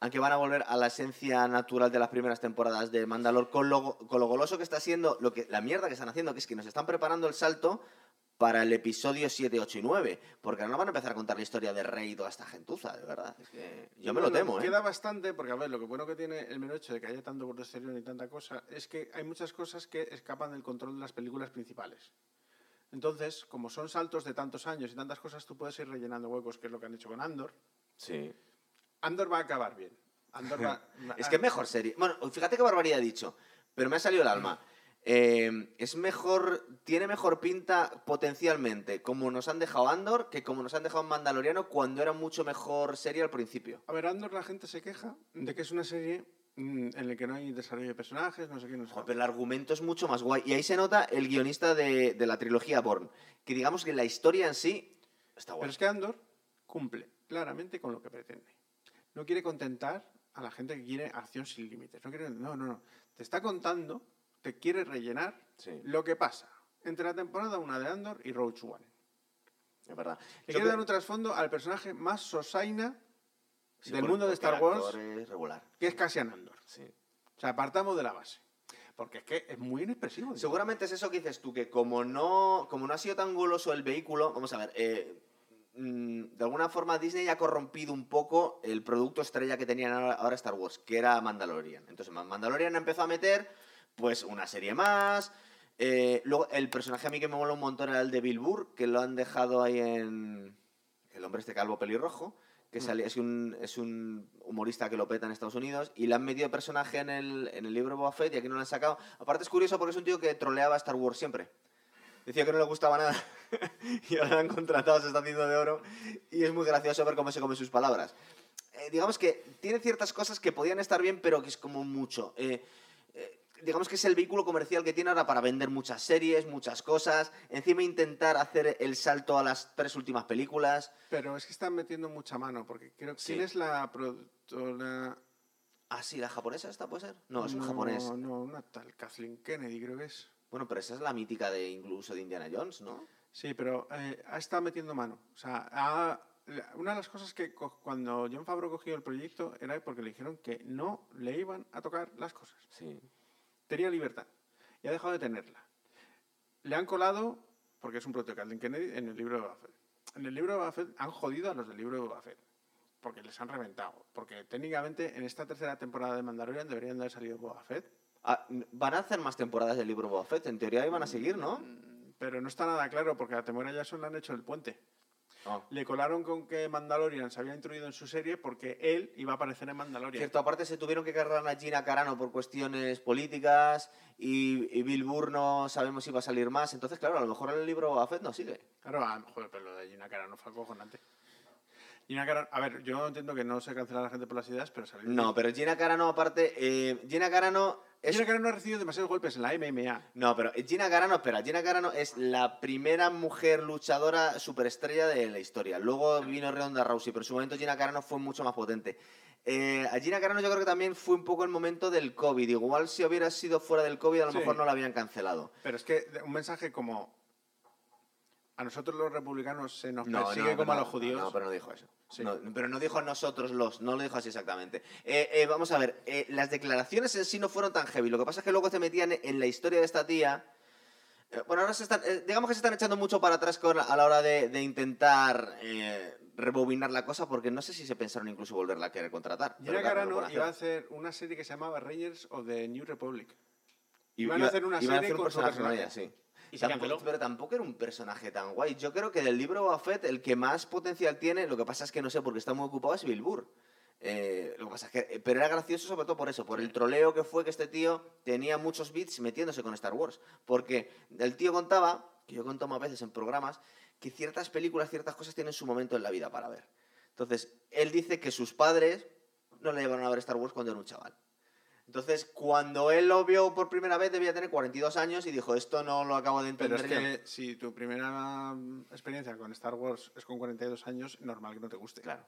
En que van a volver a la esencia natural de las primeras temporadas de Mandalor con lo, con lo goloso que está siendo, lo que, la mierda que están haciendo, que es que nos están preparando el salto para el episodio 7, 8 y 9. Porque ahora no van a empezar a contar la historia de Rey y toda esta gentuza, de verdad. Es que yo me lo temo, ¿eh? Queda bastante, porque a ver, lo que bueno que tiene el mero hecho de que haya tanto exterior y tanta cosa, es que hay muchas cosas que escapan del control de las películas principales. Entonces, como son saltos de tantos años y tantas cosas, tú puedes ir rellenando huecos, que es lo que han hecho con Andor. Sí. Andor va a acabar bien. Andor va, Es que es mejor serie. Bueno, fíjate qué barbaridad he dicho, pero me ha salido el alma. Eh, es mejor, tiene mejor pinta potencialmente como nos han dejado Andor que como nos han dejado Mandaloriano cuando era mucho mejor serie al principio. A ver, Andor la gente se queja de que es una serie mm, en la que no hay desarrollo de personajes, no sé qué, no sé Joder, qué. pero el argumento es mucho más guay. Y ahí se nota el guionista de, de la trilogía Born. Que digamos que la historia en sí está guay. Pero es que Andor cumple claramente con lo que pretende. No quiere contentar a la gente que quiere acción sin límites. No, quiere, no, no, no. Te está contando, te quiere rellenar Sí, lo que pasa entre la temporada 1 de Andor y Roach One. es verdad. Le quiere dar un trasfondo al personaje más sosaina sí, del por- mundo de Star Wars, es regular. que es Cassian Andor. Sí. O sea, apartamos de la base. Porque es que es muy inexpresivo. Seguramente es eso que dices tú, que como no, como no ha sido tan goloso el vehículo, vamos a ver, eh, de alguna forma Disney ha corrompido un poco el producto estrella que tenían ahora, Star Wars, que era Mandalorian. Entonces Ma- Mandalorian empezó a meter pues una serie más. eh, luego el personaje a mí que me mola un montón era el de Bill Burr, que lo han dejado ahí en... El hombre este calvo pelirrojo, que Mm. sale- es, un, es un humorista que lo peta en Estados Unidos, y le han metido personaje en el, en el libro Boba Fett y aquí no lo han sacado. Aparte es curioso porque es un tío que troleaba a Star Wars siempre. Decía que no le gustaba nada y ahora han contratado, se está haciendo de oro y es muy gracioso ver cómo se come sus palabras. Eh, digamos que tiene ciertas cosas que podían estar bien, pero que es como mucho. Eh, eh, digamos que es el vehículo comercial que tiene ahora para vender muchas series, muchas cosas. Encima intentar hacer el salto a las tres últimas películas. Pero es que están metiendo mucha mano, porque creo que Sí. ¿quién es la productora? Ah, sí, la japonesa esta puede ser. No, es un japonés. No, una tal Kathleen Kennedy creo que es. Bueno, pero esa es la mítica de incluso de Indiana Jones, ¿no? Sí, pero eh, ha estado metiendo mano. O sea, ha- una de las cosas que cuando John Favreau cogió el proyecto era porque le dijeron que no le iban a tocar las cosas. Sí. Tenía libertad y ha dejado de tenerla. Le han colado, porque es un proyecto de Kennedy, en el libro de Boba Fett. En el libro de Boba Fett han jodido a los del libro de Boba Fett. Porque les han reventado. Porque técnicamente en esta tercera temporada de Mandalorian deberían de haber salido Boba Fett. Ah, van a hacer más temporadas del libro Boba Fett. En teoría iban a seguir, ¿no? Mm, Pero no está nada claro porque a Temuera Jackson le han hecho el puente. Ah. Le colaron con que Mandalorian se había introducido en su serie porque él iba a aparecer en Mandalorian. Cierto, aparte se tuvieron que cargar a Gina Carano por cuestiones políticas y, y Bill Burr no sabemos si va a salir más. Entonces, claro, a lo mejor el libro Boba Fett no sigue. Claro, ah, joder, pero lo de Gina Carano fue acojonante. Gina Carano, a ver, yo entiendo que no se cancela a la gente por las ideas, pero salir. No, pero Gina Carano, aparte, eh, Gina Carano es... Gina Carano ha recibido demasiados golpes en la MMA. No, pero Gina Carano, espera, Gina Carano es la primera mujer luchadora superestrella de la historia. Luego vino Ronda Rousey, pero en su momento Gina Carano fue mucho más potente. Eh, a Gina Carano yo creo que también fue un poco el momento del COVID. Igual si hubiera sido fuera del COVID a lo Sí. mejor no la habían cancelado. Pero es que un mensaje como. A nosotros los republicanos se nos No, persigue no, como a no, los judíos. No, pero no dijo eso. Sí. No, pero no dijo nosotros los, no lo dijo así exactamente. Eh, eh, vamos a ver, eh, las declaraciones en sí no fueron tan heavy. Lo que pasa es que luego te metían en la historia de esta tía. Bueno, ahora se están, digamos que se están echando mucho para atrás con- a la hora de, de intentar rebobinar la cosa, porque no sé si se pensaron incluso volverla a querer contratar. Pero claro, lo Carano pueden iba a hacer. una serie que se llamaba Rangers of the New Republic. Iban a hacer una a serie hacer un con su personaje con personaje. ella, sí. Y se Tampoco- canceló. pero tampoco era un personaje tan guay. Yo creo que del libro Boba Fett el que más potencial tiene, lo que pasa es que no sé porque está muy ocupado, es Bill Burr. Eh, lo que pasa es que, eh, pero era gracioso sobre todo por eso, por el troleo que fue que este tío tenía muchos bits metiéndose con Star Wars. Porque el tío contaba, que yo conto más veces en programas, que ciertas películas, ciertas cosas tienen su momento en la vida para ver. Entonces, él dice que sus padres no le llevaron a ver Star Wars cuando era un chaval. Entonces, cuando él lo vio por primera vez, debía tener 42 años y dijo, esto no lo acabo de Pero entender es yo". que si tu primera mm, experiencia con Star Wars es con 42 años, normal que no te guste. Claro.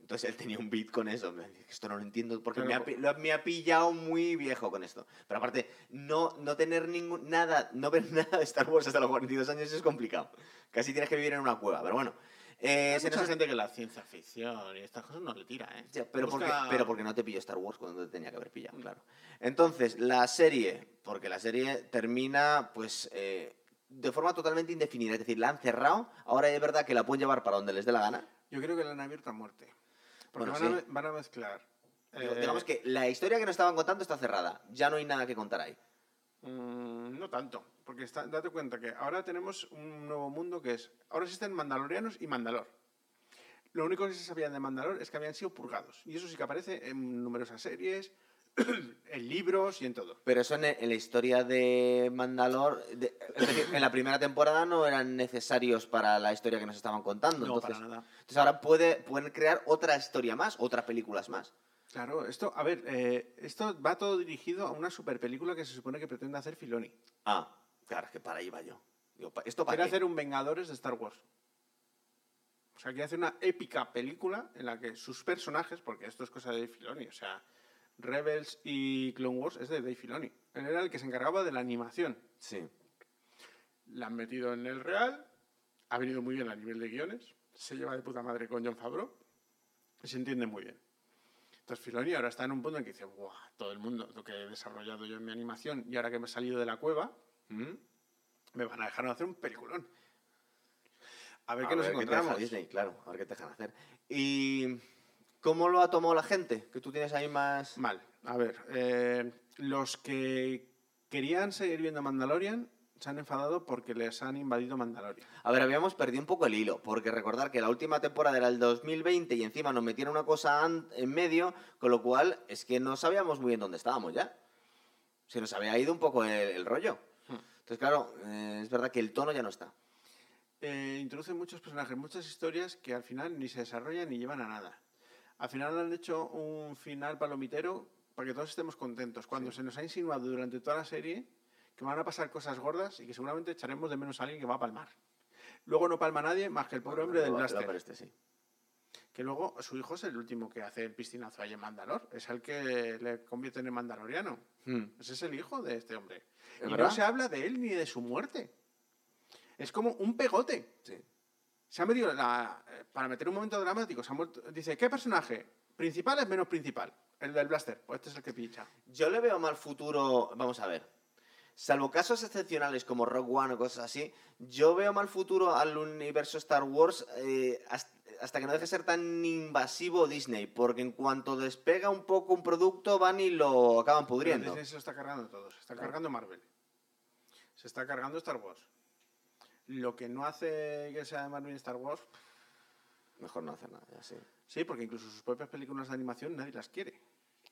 Entonces él tenía un beat con eso. Esto no lo entiendo porque Claro, me, ha, me ha pillado muy viejo con esto. Pero aparte, no, no tener ningún, nada, no ver nada de Star Wars hasta los 42 años es complicado. Casi tienes que vivir en una cueva. Pero bueno. Eh, se nos- gente que la ciencia ficción y estas cosas no le tira, ¿eh? Ya, pero, porque, Busca- pero porque no te pilló Star Wars cuando te tenía que haber pillado, claro. Entonces, la serie, porque la serie termina, pues, eh, de forma totalmente indefinida. Es decir, la han cerrado. Ahora es verdad que la pueden llevar para donde les dé la gana. Yo creo que la han abierto a muerte. Porque Bueno, van, a, sí. me- van a mezclar. Digo, eh, Digamos que la historia que nos estaban contando está cerrada. Ya no hay nada que contar ahí. Mm, no tanto. Porque está- date cuenta que ahora tenemos un nuevo mundo que es. Ahora existen mandalorianos y Mandalor. Lo único que se sabía de Mandalor es que habían sido purgados. Y eso sí que aparece en numerosas series, en libros y en todo. Pero eso en, en la historia de Mandalor, de- es decir, en la primera temporada no eran necesarios para la historia que nos estaban contando. No, entonces, para nada. entonces ahora puede, pueden crear otra historia más, otras películas más. Claro, esto, a ver, eh, esto va todo dirigido a una super película que se supone que pretende hacer Filoni. Ah, claro, es que para ahí va yo. Digo, pa- ¿esto para Quiere qué? hacer un Vengadores de Star Wars. O sea, quiere hacer una épica película en la que sus personajes, porque esto es cosa de Dave Filoni, o sea, Rebels y Clone Wars es de Dave Filoni. Él era el que se encargaba de la animación. Sí. La han metido en el real, ha venido muy bien a nivel de guiones, se lleva de puta madre con John Favreau y se entiende muy bien. Entonces Filoni ahora está en un punto en que dice, Buah, todo el mundo, lo que he desarrollado yo en mi animación y ahora que me he salido de la cueva, ¿m? me van a dejar hacer un peliculón. A ver qué nos te deja encontramos. Disney, claro, a ver qué te dejan hacer. ¿Y cómo lo ha tomado la gente? Que tú tienes ahí más... Mal. A ver, eh, los que querían seguir viendo Mandalorian se han enfadado porque les han invadido Mandalorian. A ver, habíamos perdido un poco el hilo, porque recordar que la última temporada era el 2020 y encima nos metieron una cosa en medio, con lo cual es que no sabíamos muy bien dónde estábamos ya. Se nos había ido un poco el, el rollo. Hmm. Entonces, claro, eh, es verdad que el tono ya no está. Eh, introducen muchos personajes, muchas historias que al final ni se desarrollan ni llevan a nada. Al final han hecho un final palomitero para que todos estemos contentos. Cuando se nos ha insinuado durante toda la serie que van a pasar cosas gordas y que seguramente echaremos de menos a alguien que va a palmar. Luego no palma nadie más que el pobre hombre del blaster. este sí. Que luego su hijo es el último que hace el piscinazo ahí en Mandalor. Es el que le convierte en mandaloriano. Hmm. Ese es el hijo de este hombre. ¿Es Y verdad? no se habla de él ni de su muerte. Es como un pegote. Sí. Se ha metido la, para meter un momento dramático. Se ha muerto- dice, ¿qué personaje? Principal es menos principal. El del blaster. Pues este es el que pincha. Yo le veo mal futuro, vamos a ver. Salvo casos excepcionales como Rock One o cosas así, yo veo mal futuro al universo Star Wars eh, hasta, que no deje de ser tan invasivo Disney, porque en cuanto despega un poco un producto van y lo acaban Pero pudriendo. Disney se lo está cargando todo. Se está Claro. cargando Marvel. Se está cargando Star Wars. Lo que no hace que sea de Marvel y Star Wars, Mejor no hacer nada, ya sí. sí, porque incluso sus propias películas de animación nadie las quiere.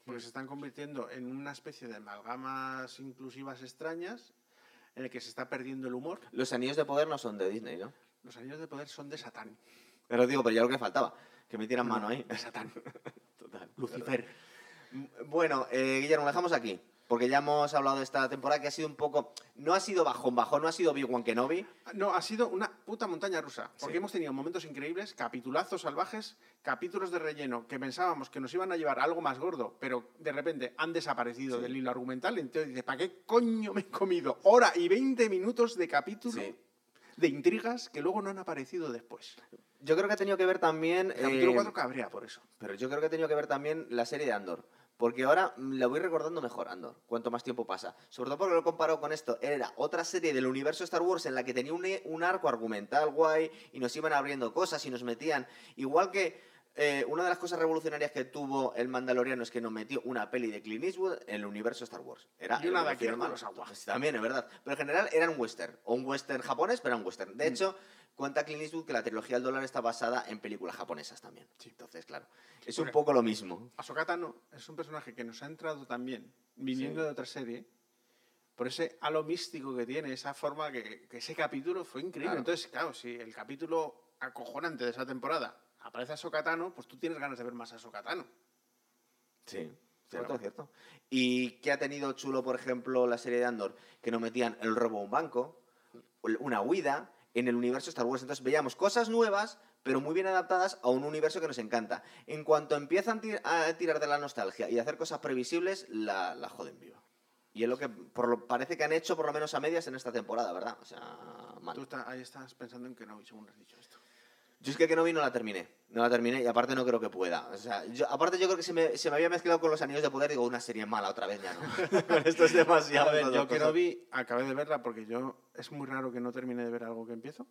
Porque se están convirtiendo en una especie de amalgamas inclusivas extrañas en el que se está perdiendo el humor. Los anillos de poder no son de Disney, ¿no? Los anillos de poder son de Satán. Pero digo, pero ya lo que faltaba, que me tiran mano ahí. De Satán. Total. Lucifer. Bueno, eh, Guillermo, lo dejamos aquí. Porque ya hemos hablado de esta temporada que ha sido un poco. No ha sido bajón, bajón, no ha sido Big One Kenobi. No, ha sido una puta montaña rusa. Porque Sí. hemos tenido momentos increíbles, capitulazos salvajes, capítulos de relleno que pensábamos que nos iban a llevar a algo más gordo, pero de repente han desaparecido Sí. del hilo argumental. Entonces dices, ¿para qué coño me he comido hora y 20 minutos de capítulo Sí. de intrigas que luego no han aparecido después? Yo creo que ha tenido que ver también. El capítulo eh, 4 cabrea por eso. Pero yo creo que ha tenido que ver también la serie de Andor. Porque ahora mm, la voy recordando mejor, Andor, cuanto más tiempo pasa. Sobre todo porque lo comparo con esto. Era otra serie del universo Star Wars en la que tenía un, un arco argumental guay y nos iban abriendo cosas y nos metían. Igual que eh, una de las cosas revolucionarias que tuvo el Mandaloriano es que nos metió una peli de Clint Eastwood en el universo Star Wars. Era Y una de el Akira malo. Kurosawa. Pues también, es verdad. Pero en general era un western. O un western japonés, pero era un western. Mm. De hecho, cuenta Clint Eastwood que la trilogía del dólar está basada en películas japonesas también. Entonces, claro, es un poco lo mismo. Ahsoka Tano es un personaje que nos ha entrado también, viniendo Sí. de otra serie, por ese halo místico que tiene, esa forma que, que ese capítulo fue increíble. Claro. Entonces, claro, si el capítulo acojonante de esa temporada aparece Ahsoka Tano, pues tú tienes ganas de ver más a Ahsoka Tano. Sí, cierto, Bueno. cierto. ¿Y qué ha tenido chulo, por ejemplo, la serie de Andor? Que nos metían el robo a un banco, una huida en el universo Star Wars. Entonces veíamos cosas nuevas, pero muy bien adaptadas a un universo que nos encanta. En cuanto empiezan a tirar de la nostalgia y a hacer cosas previsibles, la, la joden viva. Y es lo que por lo, parece que han hecho por lo menos a medias en esta temporada, ¿verdad? O sea, mal. Tú está- ahí estás pensando en que no, según has dicho esto. Yo es que que no vi no la terminé. No la terminé y aparte no creo que pueda. O sea, yo, aparte yo creo que se me, se me había mezclado con los anillos de poder. Digo, una serie mala otra vez ya no. Esto es demasiado. a ver, yo que no vi, acabé de verla porque yo es muy raro que no termine de ver algo que empiezo.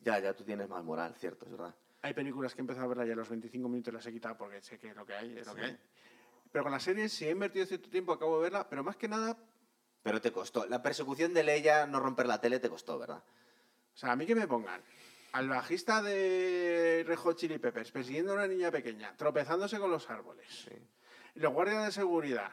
Ya, ya, tú tienes más moral, cierto, es verdad. Hay películas que he empezado a verla y a los 25 minutos las he quitado porque sé que es lo que hay, es lo Sí. que hay. Pero con la serie, si he invertido cierto tiempo, acabo de verla, pero más que nada Pero te costó. La persecución de Leia, no romper la tele, te costó, ¿verdad? O sea, a mí que me pongan al bajista de Red Hot Chili Peppers persiguiendo a una niña pequeña, tropezándose con los árboles. Los guardias de seguridad,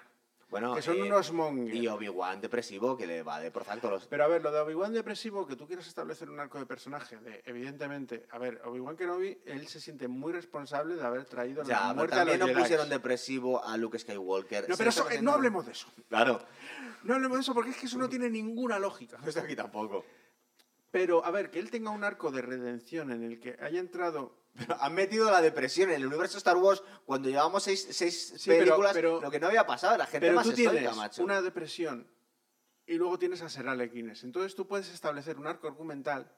Bueno, que son eh, unos mongers. Y Obi-Wan depresivo, que le va de prozactoros. Pero a ver, lo de Obi-Wan depresivo, que tú quieras establecer un arco de personaje, de, evidentemente, a ver, Obi-Wan Kenobi, él se siente muy responsable de haber traído Ya, la muerte a también los no pusieron depresivo a Luke Skywalker. No, pero está eso, eh, no hablemos de eso. Claro. No hablemos de eso porque es que eso no tiene ninguna lógica. Esto aquí tampoco. Pero, a ver, que él tenga un arco de redención en el que haya entrado Pero han metido la depresión en el universo Star Wars cuando llevamos seis, seis Sí, pero- películas, pero- lo que no había pasado, la gente Pero más tú estoica, tienes macho. una depresión y luego tienes a Ser Alequines. Entonces tú puedes establecer un arco argumental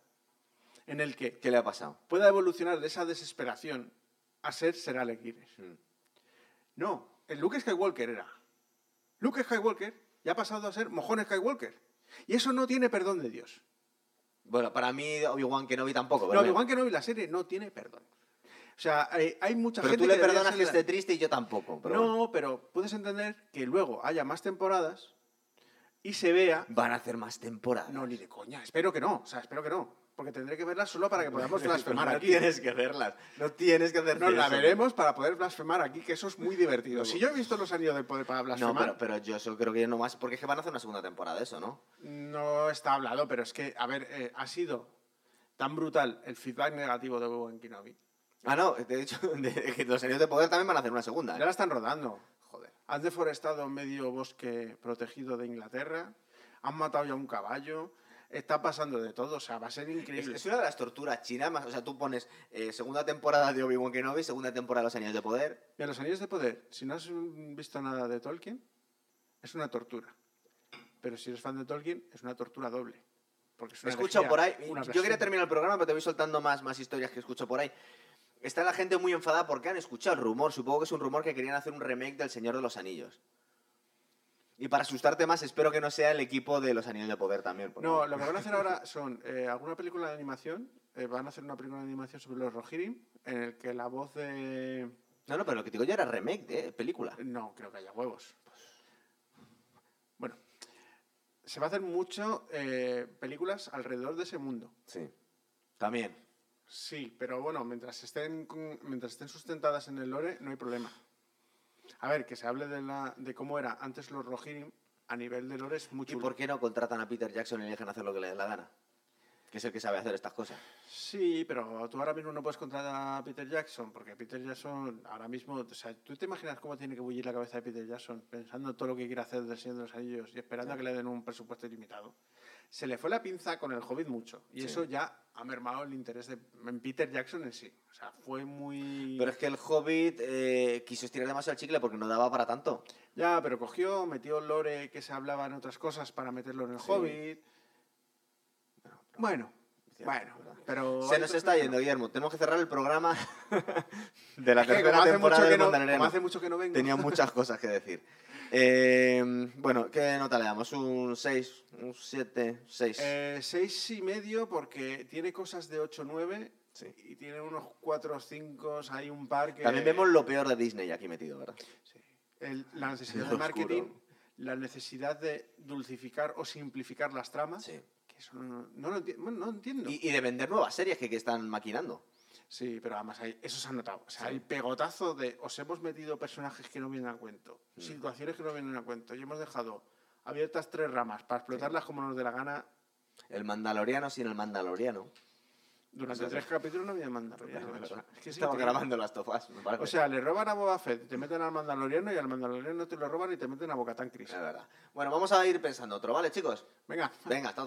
en el que ¿Qué le ha pasado? pueda evolucionar de esa desesperación a ser Ser Alequines. Mm. No, el Luke Skywalker era. Luke Skywalker ya ha pasado a ser Mojón Skywalker. Y eso no tiene perdón de Dios. Bueno, para mí Obi-Wan Kenobi tampoco. No, Obi-Wan Kenobi la serie no tiene perdón. O sea, hay, hay mucha Pero gente tú le que perdonas que esté triste y yo tampoco. Pero no, bueno. pero puedes entender que luego haya más temporadas y se vea. Van a hacer más temporadas. No, ni de coña. Espero que no. O sea, espero que no. Porque tendré que verlas solo para que podamos blasfemar no aquí. tienes que verlas. No tienes que hacer No, la veremos para poder blasfemar aquí, que eso es muy divertido. No. Si yo he visto los anillos de poder para No, blasfemar, pero, pero yo eso creo que no más. Porque es que van a hacer una segunda temporada de eso, ¿no? no está hablado, pero es que, a ver, eh, ha sido tan brutal el feedback negativo de Obi-Wan Kenobi. Ah, no, de hecho, de- que los anillos de poder también van a hacer una segunda. Ya ¿eh? la están rodando. Joder. Han deforestado medio bosque protegido de Inglaterra, han matado ya un caballo, está pasando de todo, o sea, va a ser increíble. es una de las torturas chinas más. O sea, tú pones eh, segunda temporada de Obi-Wan Kenobi, segunda temporada de los anillos de poder. Mira, los anillos de poder, si no has visto nada de Tolkien, es una tortura. Pero si eres fan de Tolkien, es una tortura doble. Porque es una herejía, por ahí. una Yo quería terminar el programa, pero te voy soltando más, más historias que escucho por ahí. Está la gente muy enfadada porque han escuchado el rumor. Supongo que es un rumor que querían hacer un remake del Señor de los Anillos. Y para asustarte más, espero que no sea el equipo de los Anillos de Poder también. No, lo que van a hacer ahora son eh, alguna película de animación. eh, van a hacer una película de animación sobre los Rohirrim, en el que la voz de. no, no, pero lo que te digo yo era remake de película. No, creo que haya huevos. Bueno, se va a hacer mucho eh, películas alrededor de ese mundo. Sí. También. Sí, pero bueno, mientras estén, mientras estén sustentadas en el lore, no hay problema. A ver, que se hable de, la, de cómo era antes los Rohirrim a nivel de lore es muy ¿Y por qué no contratan a Peter Jackson y le dejan hacer lo que le dé la gana? Que es el que sabe hacer estas cosas. Sí, pero tú ahora mismo no puedes contratar a Peter Jackson, porque Peter Jackson ahora mismo, o sea, ¿tú te imaginas cómo tiene que bullir la cabeza de Peter Jackson pensando en todo lo que quiere hacer del Señor de los Anillos y esperando a que le den un presupuesto ilimitado? Se le fue la pinza con el Hobbit mucho, y Sí. eso ya ha mermado el interés de, en Peter Jackson en sí. O sea, fue muy... Pero es que el Hobbit eh, quiso estirar demasiado el chicle porque no daba para tanto. Ya, pero cogió, metió lore que se hablaba en otras cosas para meterlo en el Sí. Hobbit. Bueno, bueno, pero... Se nos está yendo. Guillermo. Tenemos que cerrar el programa de la tercera temporada del no, como hace mucho que no vengo. Tenía muchas cosas que decir. Eh, bueno, ¿qué nota le damos? ¿Un 6? ¿Un 7? 6. Eh, seis y medio porque tiene cosas de 8-9 Sí. y tiene unos 4 o 5, hay un par que... También vemos lo peor de Disney aquí metido, ¿verdad? Sí. El- la necesidad de marketing, oscuro. la necesidad de dulcificar o simplificar las tramas, Sí. que eso no, no lo enti- bueno, no entiendo. Y, y de vender nuevas series que, que están maquinando. Sí, pero además hay- eso se ha notado. O sea, Sí. el pegotazo de os hemos metido personajes que no vienen a cuento, Mm. situaciones que no vienen a cuento, y hemos dejado abiertas tres ramas para explotarlas como nos dé la gana. El Mandaloriano sin el Mandaloriano. Durante tres capítulos no había Mandaloriano. Es que Estamos grabando las tofas, me parece. O sea, le roban a Boba Fett, te meten al Mandaloriano y al Mandaloriano te lo roban y te meten a Bocatán Chris. es verdad. Bueno, vamos a ir pensando otro, ¿vale, chicos? Venga, Venga, hasta.